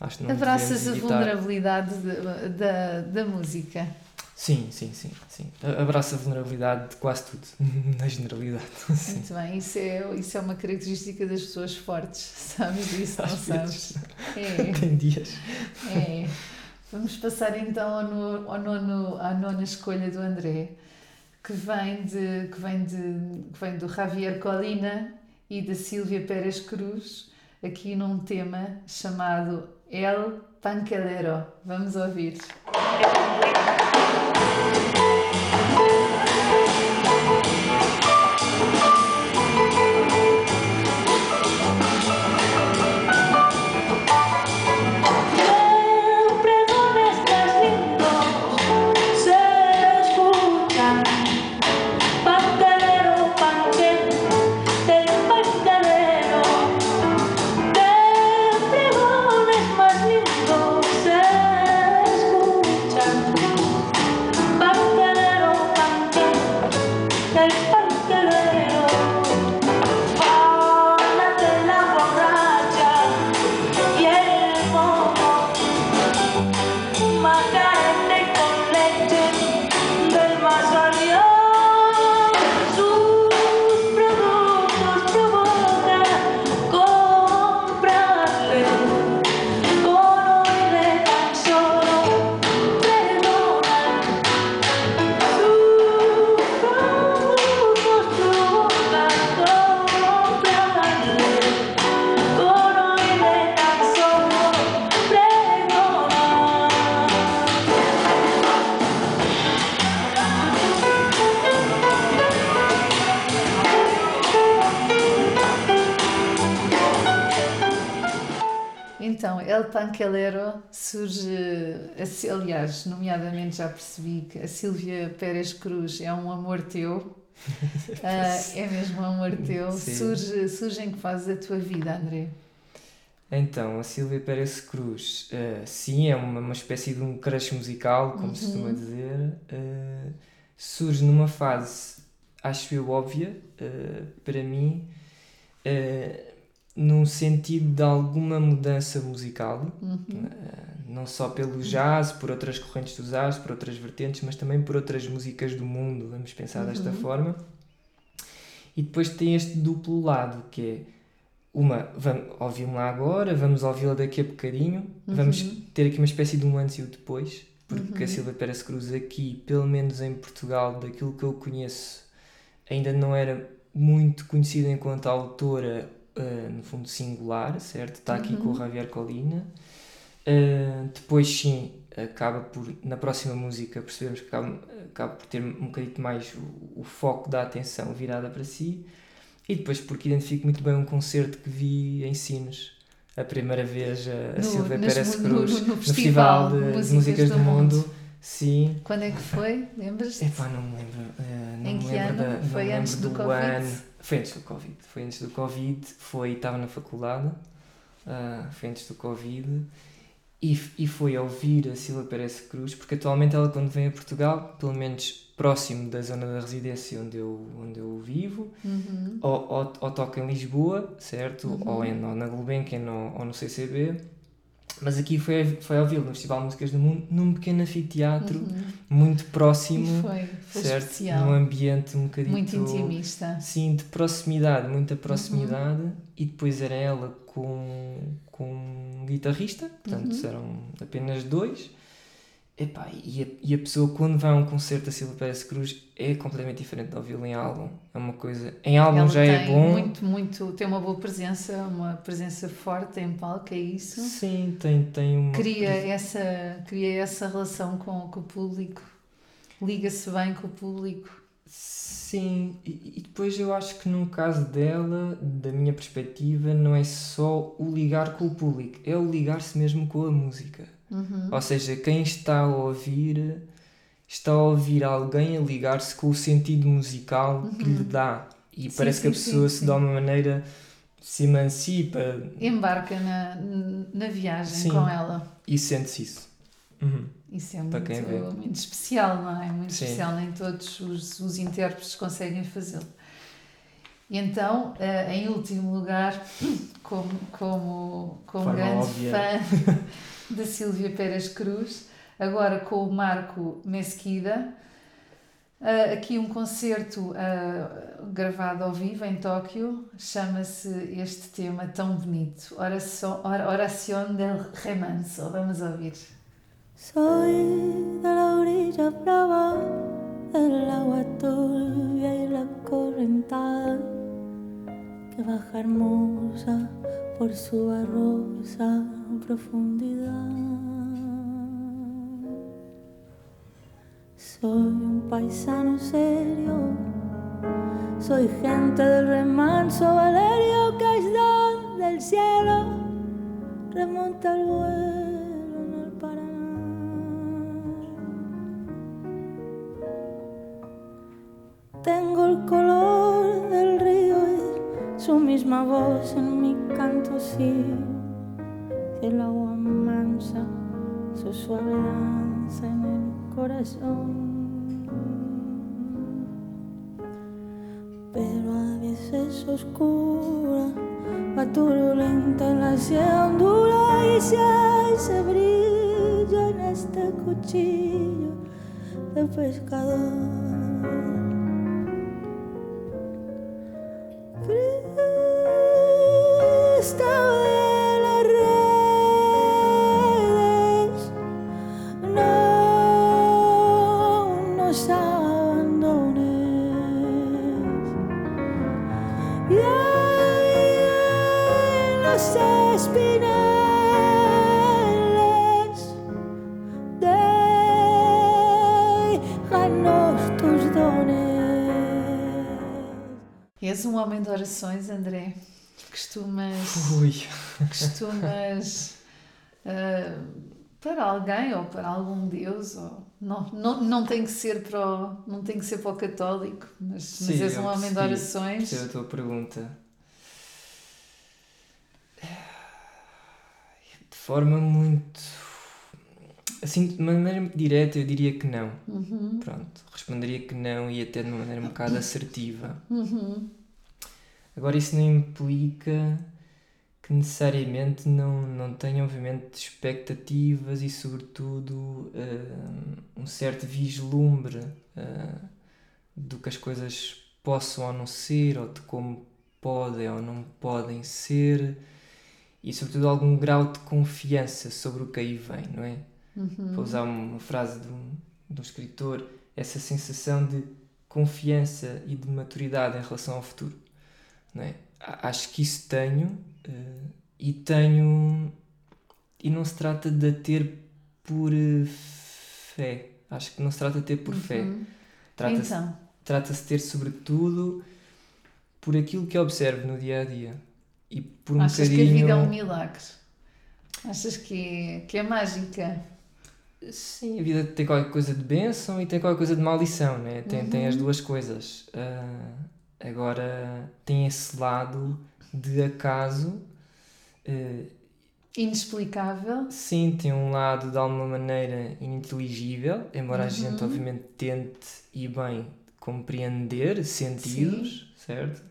Acho que não Abraças a vulnerabilidade de- da, da música. Sim, sim, sim, sim. Abraça a vulnerabilidade de quase tudo, na generalidade. Sim. Muito bem, isso é, isso é uma característica das pessoas fortes, sabes disso, não Às sabes? vezes. É, Tem dias. é. Vamos passar então ao, ao nono, à nona escolha do André, que vem, de, que, vem de, que vem do Javier Colina e da Sílvia Pérez Cruz, aqui num tema chamado El Panquelero. Vamos ouvir. El Panquelero surge, aliás, nomeadamente já percebi que a Sílvia Pérez Cruz é um amor teu. Ah, é mesmo um amor teu. Sim. Surge, surge em que fase da tua vida, André? Então, a Sílvia Pérez Cruz, eh, sim, é uma, uma espécie de um crush musical, como se costuma dizer. Eh, surge numa fase, acho eu, óbvia, para mim, num sentido de alguma mudança musical, eh, não só pelo jazz, por outras correntes do jazz, por outras vertentes, mas também por outras músicas do mundo, vamos pensar desta forma. E depois tem este duplo lado, que é uma, vamos, ouvimos lá agora, vamos ouvi-la daqui a bocadinho, vamos ter aqui uma espécie de um antes e o depois, porque a Silvia Pérez Cruz aqui, pelo menos em Portugal, daquilo que eu conheço, ainda não era muito conhecida enquanto autora, eh, no fundo, singular, certo? Está aqui com o Javier Colina. Uh, depois sim, acaba por, na próxima música, percebemos que acaba, acaba por ter um bocadinho mais o, o foco da atenção virada para si. E depois porque identifico muito bem um concerto que vi em Sines, a primeira vez a, a No- Silvia Pérez no- Cruz, no- no Festival Festival de, de Músicas do do Mundo. Mundo. Sim. Quando é que foi? Lembras-te? Epá, não me lembro. eh, não Em me que lembro ano? da- Foi me antes lembro do Covid? ano. Foi antes do Covid. Foi antes do Covid. Foi, estava na faculdade. ah, foi antes do Covid. E, e foi ouvir a Silvia Pérez Cruz, porque atualmente ela, quando vem a Portugal, pelo menos próximo da zona da residência onde eu, onde eu vivo, Uhum. ou, ou, ou toca em Lisboa, certo? Ou, em, ou na Gulbenkian ou, ou no CCB. Mas aqui foi, foi ouvi-lo no Festival de Músicas do Mundo, num pequeno anfiteatro, muito próximo Uhum. Foi, foi certo? especial. Num ambiente um bocadinho. Muito intimista. Sim, de proximidade, muita proximidade. Uhum. E depois era ela com, com um guitarrista, portanto Uhum. eram apenas dois. Epá, e, a, e a pessoa, quando vai a um concerto da Silvia Pérez Cruz, é completamente diferente de ouvi-lo em álbum. É uma coisa. Em álbum Ela já é bom. muito, muito, tem uma boa presença, uma presença forte em palco, é isso? Sim, tem, tem uma. Cria essa, cria essa relação com, com o público, liga-se bem com o público. Sim, e, e depois eu acho que no caso dela, da minha perspectiva, não é só o ligar com o público, é o ligar-se mesmo com a música. Uhum. Ou seja, quem está a ouvir está a ouvir alguém a ligar-se com o sentido musical que lhe dá. E Uhum. Sim, parece que a sim, sim, pessoa sim. se de alguma maneira se emancipa Embarca na, na viagem Sim. com ela. e sente-se isso. Uhum. Isso é muito, muito especial, não é? Muito Sim. especial, nem todos os, os intérpretes conseguem fazê-lo. E então, eh, em último lugar, como, como, como Forma grande óbvia. fã da Sílvia Pérez Cruz, agora com o Marco Mesquida, eh, aqui um concerto eh, gravado ao vivo em Tóquio, chama-se este tema tão bonito, Oração, del Remanso. Vamos ouvir. Soy de la orilla brava del agua turbia y la correntada que baja hermosa por su barrosa profundidad. Soy un paisano serio, soy gente del remanso Valerio don del cielo, remonta el vuelo en el Paraná. Tengo el color del río y su misma voz en mi canto, sí. El agua mansa, su suave danza en el corazón. Pero a veces oscura, va turbulenta en la y si hay ese brillo en este cuchillo de pescador. Orações, André. Costumas, Ui. costumas uh, para alguém ou para algum Deus, ou não, não, não tem que ser para o, não tem que ser para o católico, mas, Sim, mas és um homem de orações. Sim, a tua pergunta. De forma muito assim, de maneira muito direta, eu diria que não. Uhum. Pronto, responderia que não e até de uma maneira um bocado assertiva. Uhum. Agora, isso não implica que necessariamente não, não tenha, obviamente, expectativas e, sobretudo, uh, um certo vislumbre uh, do que as coisas possam ou não ser, ou de como podem ou não podem ser, e, sobretudo, algum grau de confiança sobre o que aí vem, não é? Uhum. Para usar uma frase de um, de um escritor, essa sensação de confiança e de maturidade em relação ao futuro. Não é? Acho que isso tenho Uh, e tenho. E não se trata de ter por uh, fé. Acho que não se trata de ter por uhum. fé. Trata-se então. trata de ter, sobretudo, por aquilo que observo no dia a dia. E por um Achas bocadinho... que a vida é um milagre? Achas que é, que é mágica? Sim, a vida tem qualquer coisa de bênção e tem qualquer coisa de maldição, né? tem, uhum. tem as duas coisas. Uh, agora, tem esse lado de acaso. Uh, Inexplicável. Sim, tem um lado de alguma maneira ininteligível, embora uhum. a gente obviamente tente e bem compreender sentidos, Sim. certo?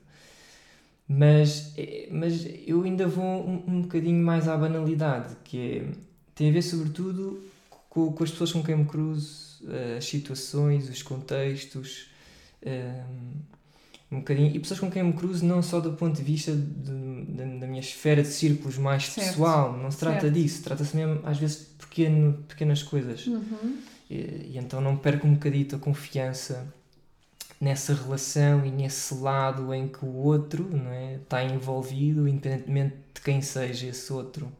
Mas, eh, mas eu ainda vou um, um bocadinho mais à banalidade, que é, tem a ver sobretudo com, com as pessoas com quem me cruzo, eh, as situações, os contextos, um, um bocadinho. E pessoas com quem me cruzo, não só do ponto de vista de, de, da minha esfera de círculos mais certo. pessoal, não se trata certo. disso, trata-se mesmo às vezes de pequeno, pequenas coisas. Uhum. E, e, então não perco um bocadito a confiança nessa relação e nesse lado em que o outro não é, está envolvido, independentemente de quem seja esse outro.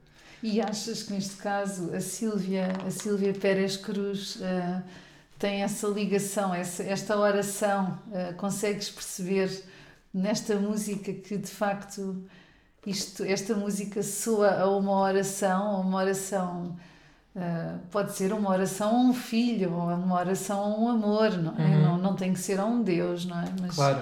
E achas que neste caso a Sílvia, a Sílvia Pérez Cruz. Uh, tem essa ligação, essa, esta oração, uh, consegues perceber nesta música que de facto isto, esta música soa a uma oração, uma oração uh, pode ser uma oração a um filho, ou uma oração a um amor, não é? Uhum. Não, não tem que ser a um Deus, não é? Mas... Claro.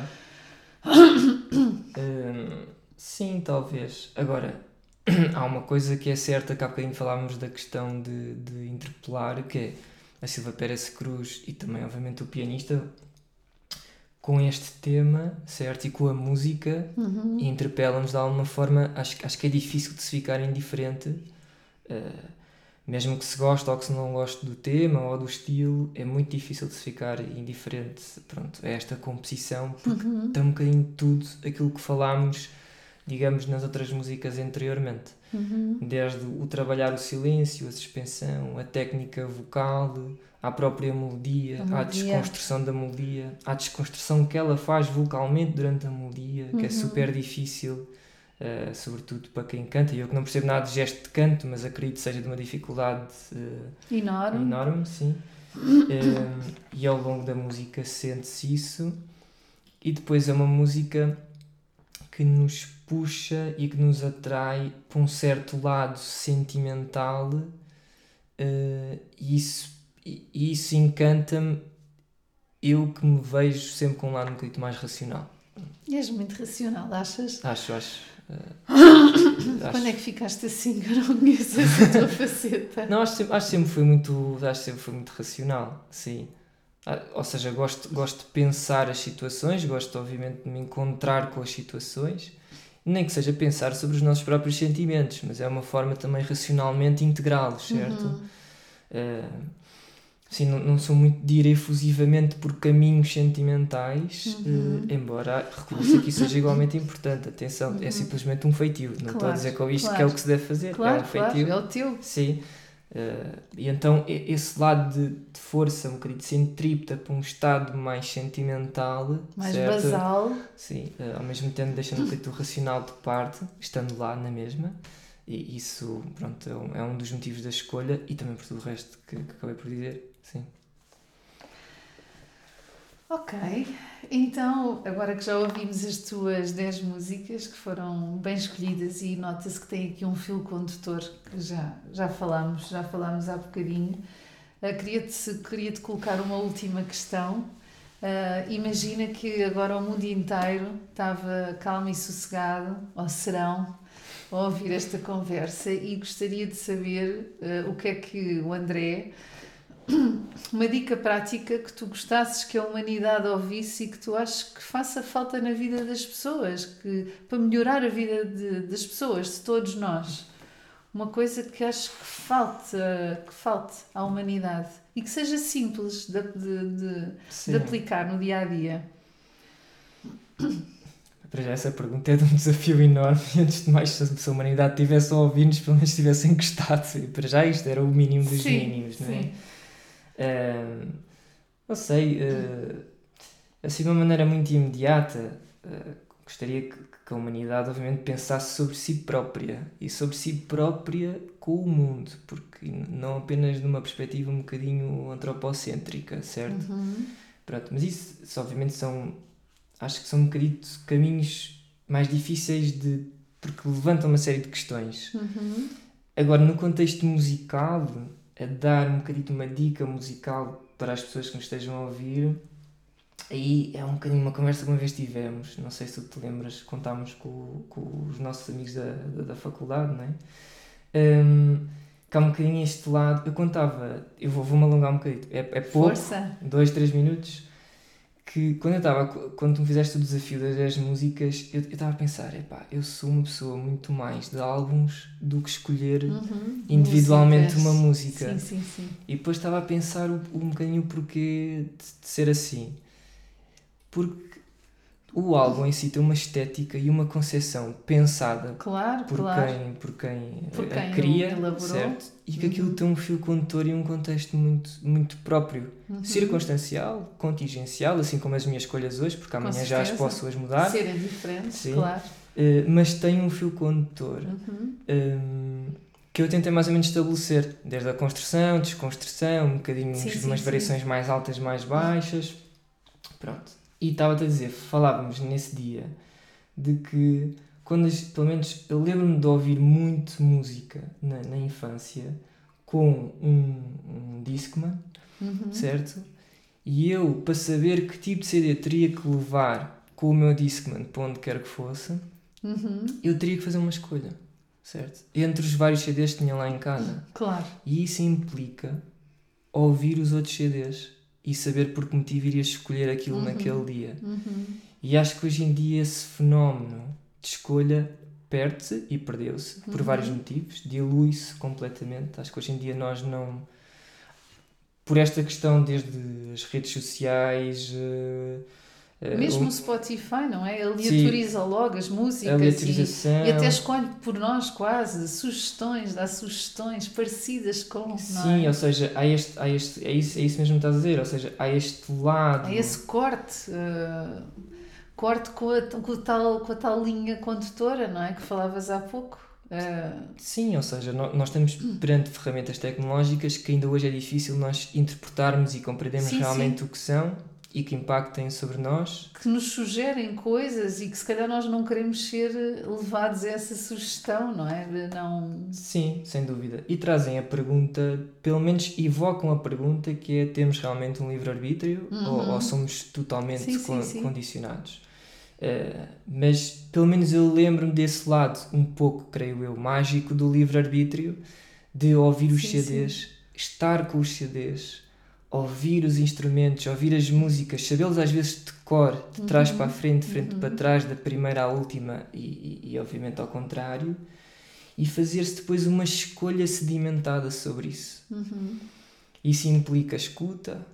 hum, sim, talvez. Agora, há uma coisa que é certa que há bocadinho falámos da questão de, de interpelar, que é a Silva Pérez Cruz e também, obviamente, o pianista com este tema, certo? E com a música, uhum. interpela-nos de alguma forma. Acho, acho que é difícil de se ficar indiferente, uh, mesmo que se goste ou que se não goste do tema ou do estilo, é muito difícil de se ficar indiferente pronto, a esta composição, porque uhum. tem um bocadinho de tudo aquilo que falámos, digamos, nas outras músicas anteriormente. Uhum. Desde o trabalhar o silêncio, a suspensão, a técnica vocal, à própria melodia, à desconstrução da melodia, à desconstrução que ela faz vocalmente durante a melodia, uhum. que é uhum. super difícil, uh, sobretudo para quem canta. E eu que não percebo nada de gesto de canto, mas acredito que seja de uma dificuldade uh, enorme. enorme, sim. uh, e ao longo da música sente-se isso. E depois é uma música que nos puxa e que nos atrai para um certo lado sentimental uh, e isso, e isso encanta-me eu que me vejo sempre com um lado um bocadinho mais racional. És muito racional, achas? Acho, acho. Uh, Quando é que ficaste assim? Eu não conheço essa tua faceta. Não, acho sempre, acho sempre foi muito, acho sempre foi muito racional, sim. Ah, ou seja, gosto, gosto de pensar as situações, gosto obviamente de me encontrar com as situações nem que seja pensar sobre os nossos próprios sentimentos, mas é uma forma também racionalmente integrá-los, certo? Uhum. Uh, assim, não, não sou muito de ir efusivamente por caminhos sentimentais, uhum. uh, embora reconheça que isso seja igualmente importante. Atenção, é uhum. é simplesmente um feitio. Não claro, estou a dizer com isto claro. que é o que se deve fazer, claro, é um feitio. Claro, é o teu. Sim. Uh, e então esse lado de, de, força, um bocadinho de centrípeta para um estado mais sentimental, mais certo? basal, sim, uh, ao mesmo tempo deixando um bocadinho o racional de parte, estando lá na mesma, e isso pronto, é um, é um dos motivos da escolha e também por tudo o resto que, que acabei por dizer, sim. Ok, então agora que já ouvimos as tuas 10 músicas que foram bem escolhidas e nota-se que tem aqui um fio condutor que já, já falámos, já falámos há bocadinho, uh, queria-te queria -te colocar uma última questão. Uh, imagina que agora o mundo inteiro estava calmo e sossegado, ou serão, a ouvir esta conversa e gostaria de saber uh, o que é que o André uma dica prática que tu gostasses que a humanidade ouvisse e que tu achas que faça falta na vida das pessoas, que, para melhorar a vida de, das pessoas, de todos nós. Uma coisa que acho que falte, que falte à humanidade e que seja simples de, de, de, de aplicar no dia a dia. Para já essa pergunta é de um desafio enorme. Antes de mais, se a humanidade tivesse a ouvir-nos, pelo menos tivessem gostado. E para já isto era o mínimo dos sim, mínimos, não é? Sim. Uh, não sei, uh, assim de uma maneira muito imediata, uh, gostaria que, que, a humanidade, obviamente, pensasse sobre si própria e sobre si própria com o mundo, porque não apenas numa perspectiva um bocadinho antropocêntrica, certo? Uhum. Pronto, mas isso, isso, obviamente, são. Acho que são um bocadinho caminhos mais difíceis de. porque levantam uma série de questões. Uhum. Agora, no contexto musical a dar um bocadinho uma dica musical para as pessoas que nos estejam a ouvir. Aí é um bocadinho uma conversa que uma vez tivemos, não sei se tu te lembras, contámos com, com os nossos amigos da, da, da faculdade, não é? Um, que há um bocadinho este lado. Eu contava, eu vou, vou-me alongar um bocadinho, é, é pouco, Força. dois, três minutos que quando eu estava, quando tu me fizeste o desafio das 10 músicas, eu estava a pensar, epá, eu sou uma pessoa muito mais de álbuns do que escolher uhum. individualmente Músicas. uma música. Sim, sim, sim. E depois estava a pensar um, um bocadinho o porquê de, de ser assim. Porque o álbum em si tem uma estética e uma concepção pensada claro, por, claro. Quem, por quem por quem a cria, certo? E que uhum. aquilo tem um fio condutor e um contexto muito, muito próprio, uhum. circunstancial, contingencial, assim como as minhas escolhas hoje, porque amanhã já as posso as mudar. Serem diferentes, Sim. claro. Uh, mas tem um fio condutor uhum. um, que eu tentei mais ou menos estabelecer, desde a construção, desconstrução, um bocadinho sim, umas sim, variações mais altas, mais baixas. Pronto e estava-te a dizer, falávamos nesse dia de que, quando, pelo menos, eu lembro-me de ouvir muito música na, na infância com um, um Discman, uhum. certo? E eu, para saber que tipo de CD teria que levar com o meu Discman para onde quer que fosse, uhum. eu teria que fazer uma escolha, certo? Entre os vários CDs que tinha lá em casa. Claro. E isso implica ouvir os outros CDs e saber por que motivo irias escolher aquilo uhum. naquele dia. Uhum. E acho que hoje em dia esse fenómeno de escolha perde-se e perdeu-se uhum. por vários motivos, dilui-se completamente. Acho que hoje em dia nós não. Por esta questão, desde as redes sociais. Uh, Mesmo o Spotify, não é? Aleatoriza Sim. logo as músicas e, e, até escolhe por nós quase sugestões, dá sugestões parecidas com. Sim, é? ou seja, há este, há este, é, isso, é isso mesmo que estás a dizer, ou seja, há este lado. Há esse corte. Uh, corte com a, com, tal, com a tal linha condutora, não é? Que falavas há pouco. Uh... Sim, ou seja, nós, nós estamos perante ferramentas tecnológicas que ainda hoje é difícil nós interpretarmos e compreendermos sim, realmente sim. o que são e que impactem sobre nós. Que nos sugerem coisas e que se calhar nós não queremos ser levados a essa sugestão, não é? Não... Sim, sem dúvida. E trazem a pergunta, pelo menos evocam a pergunta que é: temos realmente um livre-arbítrio uhum. ou, ou, somos totalmente sim, con sim, sim. condicionados? Uh, mas pelo menos eu lembro-me desse lado, um pouco, creio eu, mágico do livre-arbítrio, de ouvir os CDs, estar com os CDs ouvir os instrumentos, ouvir as músicas, sabê-los às vezes de cor, de trás uhum. para a frente, de frente uhum. para trás, da primeira à última e, e, e obviamente ao contrário, e fazer-se depois uma escolha sedimentada sobre isso. Uhum. Isso implica escuta,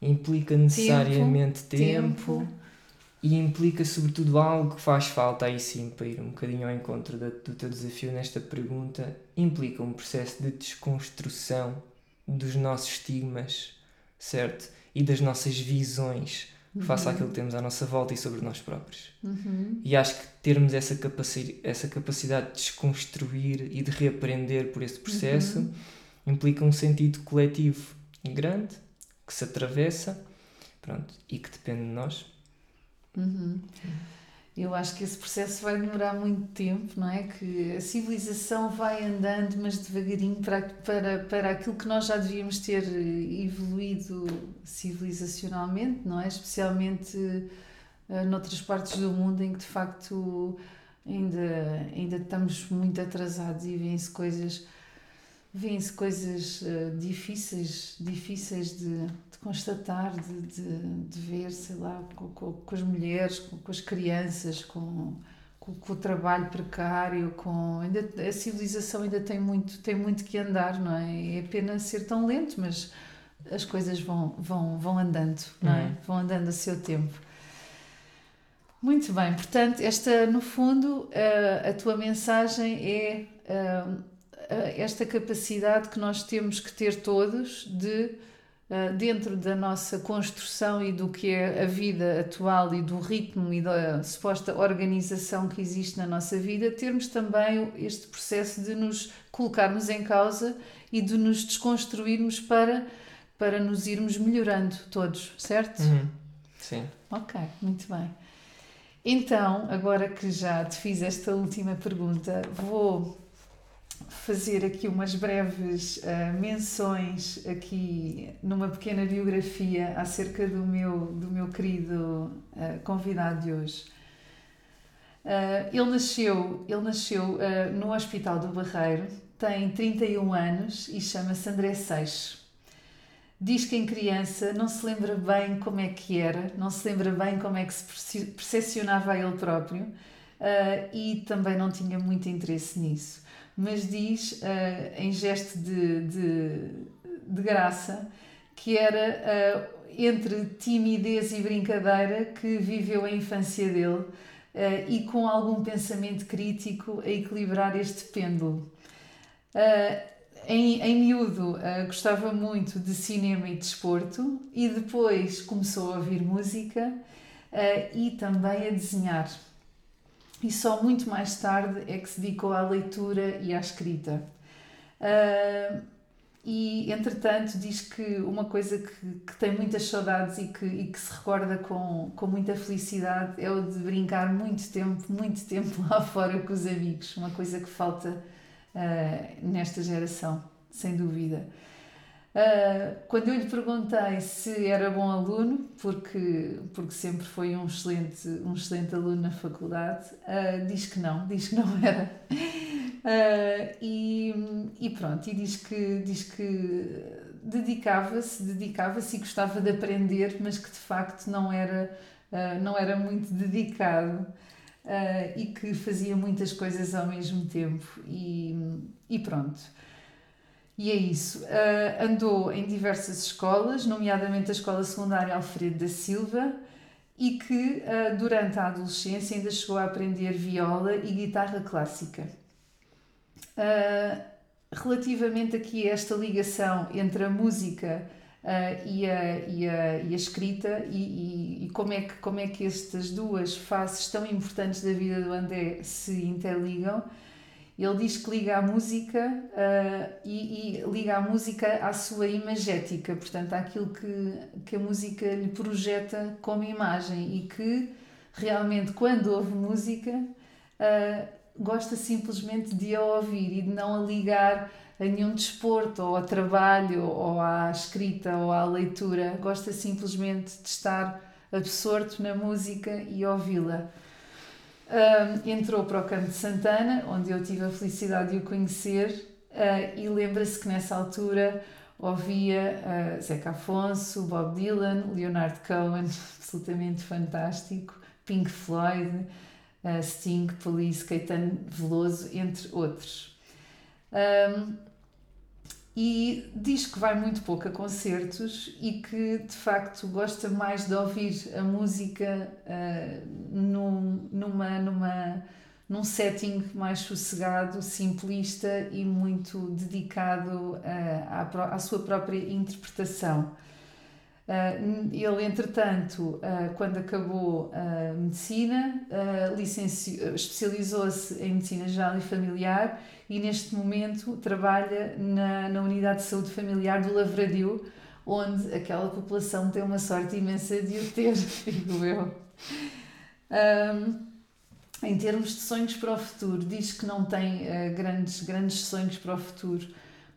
implica necessariamente tempo, tempo, e implica sobretudo algo que faz falta aí sim para ir um bocadinho ao encontro do teu desafio nesta pergunta, implica um processo de desconstrução dos nossos estigmas certo? E das nossas visões uhum. face àquilo que temos à nossa volta e sobre nós próprios. Uhum. E acho que termos essa, capaci essa capacidade de desconstruir e de reaprender por esse processo uhum. implica um sentido coletivo grande que se atravessa pronto, e que depende de nós. Uhum. Eu acho que esse processo vai demorar muito tempo, não é? Que a civilização vai andando, mas devagarinho para, para, para aquilo que nós já devíamos ter evoluído civilizacionalmente, não é? Especialmente uh, noutras partes do mundo em que de facto ainda, ainda estamos muito atrasados e vêm-se coisas vêm-se coisas uh, difíceis difíceis de constatar de, de, de, ver sei lá com, com, com as mulheres com, com, as crianças com, com, o trabalho precário com ainda a civilização ainda tem muito tem muito que andar não é? É pena ser tão lento mas as coisas vão vão vão andando não é? Uhum. vão andando a seu tempo. Muito bem, portanto, esta, no fundo, a, a tua mensagem é esta capacidade que nós temos que ter todos de, dentro da nossa construção e do que é a vida atual e do ritmo e da suposta organização que existe na nossa vida, termos também este processo de nos colocarmos em causa e de nos desconstruirmos para, para nos irmos melhorando todos, certo? Uhum. Sim. Ok, muito bem. Então, agora que já te fiz esta última pergunta, vou fazer aqui umas breves uh, menções aqui numa pequena biografia acerca do meu, do meu querido uh, convidado de hoje. Uh, ele nasceu, ele nasceu no Hospital do Barreiro, tem 31 anos e chama-se André Seixas. Diz que em criança não se lembra bem como é que era, não se lembra bem como é que se percepcionava a ele próprio e também não tinha muito interesse nisso. Mas diz, uh, em gesto de, de, de, graça, que era uh, entre timidez e brincadeira que viveu a infância dele e com algum pensamento crítico a equilibrar este pêndulo. Uh, em, em miúdo uh, gostava muito de cinema e desporto e depois começou a ouvir música uh, e também a desenhar. E só muito mais tarde é que se dedicou à leitura e à escrita. Uh, e entretanto diz que uma coisa que, que tem muitas saudades e que, e que se recorda com, com muita felicidade é o de brincar muito tempo, muito tempo lá fora com os amigos, uma coisa que falta uh, nesta geração, sem dúvida. Uh, quando eu lhe perguntei se era bom aluno, porque, porque sempre foi um excelente, um excelente aluno na faculdade, uh, diz que não, diz que não era. Uh, e, e pronto, e diz que, diz que dedicava-se, dedicava-se e gostava de aprender, mas que de facto não era, não era muito dedicado e que fazia muitas coisas ao mesmo tempo. E, e pronto. E é isso. Uh, andou em diversas escolas, nomeadamente a Escola Secundária Alfredo da Silva, e que uh, durante a adolescência ainda chegou a aprender viola e guitarra clássica. Uh, relativamente aqui a esta ligação entre a música e, a, e, a, e a escrita e, e, e, como, é que, como é que estas duas faces tão importantes da vida do André se interligam. Ele diz que liga a música uh, e, e, liga a música à sua imagética, portanto, àquilo que, que a música lhe projeta como imagem e que realmente, quando ouve música, uh, gosta simplesmente de a ouvir e de não a ligar a nenhum desporto, ou ao trabalho, ou à escrita, ou à leitura. Gosta simplesmente de estar absorto na música e ouvi-la. Um, entrou para o Campo de Santana, onde eu tive a felicidade de o conhecer, uh, e lembra-se que nessa altura ouvia uh, Zeca Afonso, Bob Dylan, Leonard Cohen, absolutamente fantástico, Pink Floyd, uh, Sting, Police, Caetano Veloso, entre outros. Um, e diz que vai muito pouco a concertos e que de facto gosta mais de ouvir a música uh, num, numa, numa, num setting mais sossegado, simplista e muito dedicado uh, à, à sua própria interpretação. Uh, ele, entretanto, uh, quando acabou a medicina, uh, especializou-se em medicina geral e familiar e neste momento trabalha na, na unidade de saúde familiar do Lavradio, onde aquela população tem uma sorte imensa de o ter, digo eu. Um, em termos de sonhos para o futuro, diz que não tem grandes, grandes sonhos para o futuro.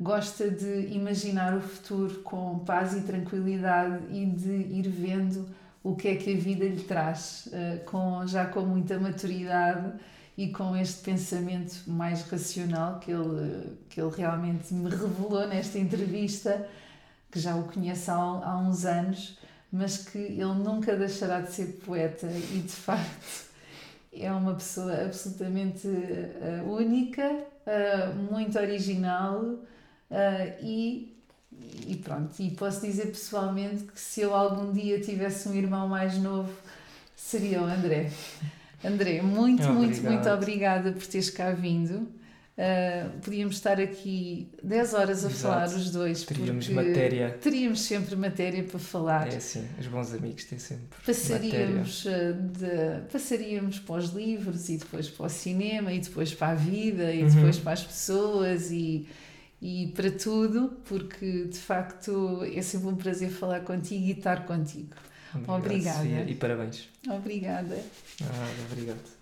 Gosta de imaginar o futuro com paz e tranquilidade e de ir vendo o que é que a vida lhe traz, uh, com, já com muita maturidade e com este pensamento mais racional que ele, que ele realmente me revelou nesta entrevista, que já o conheço há, há uns anos, mas que ele nunca deixará de ser poeta e de facto é uma pessoa absolutamente uh, única, uh, muito original uh, e, e pronto. E posso dizer pessoalmente que se eu algum dia tivesse um irmão mais novo, seria o André. André, muito, Obrigado. muito, muito obrigada por teres cá vindo. Uh, podíamos estar aqui 10 horas a Exato. falar os dois. Teríamos matéria. Teríamos sempre matéria para falar. É assim, os bons amigos têm sempre Passaríamos, uh, de, passaríamos para os livros e depois para o cinema e depois para a vida e Uhum. depois para as pessoas e, e para tudo, porque de facto é sempre um prazer falar contigo e estar contigo. matéria. Obrigada. Sofia, e parabéns. Obrigada. Ah, obrigado.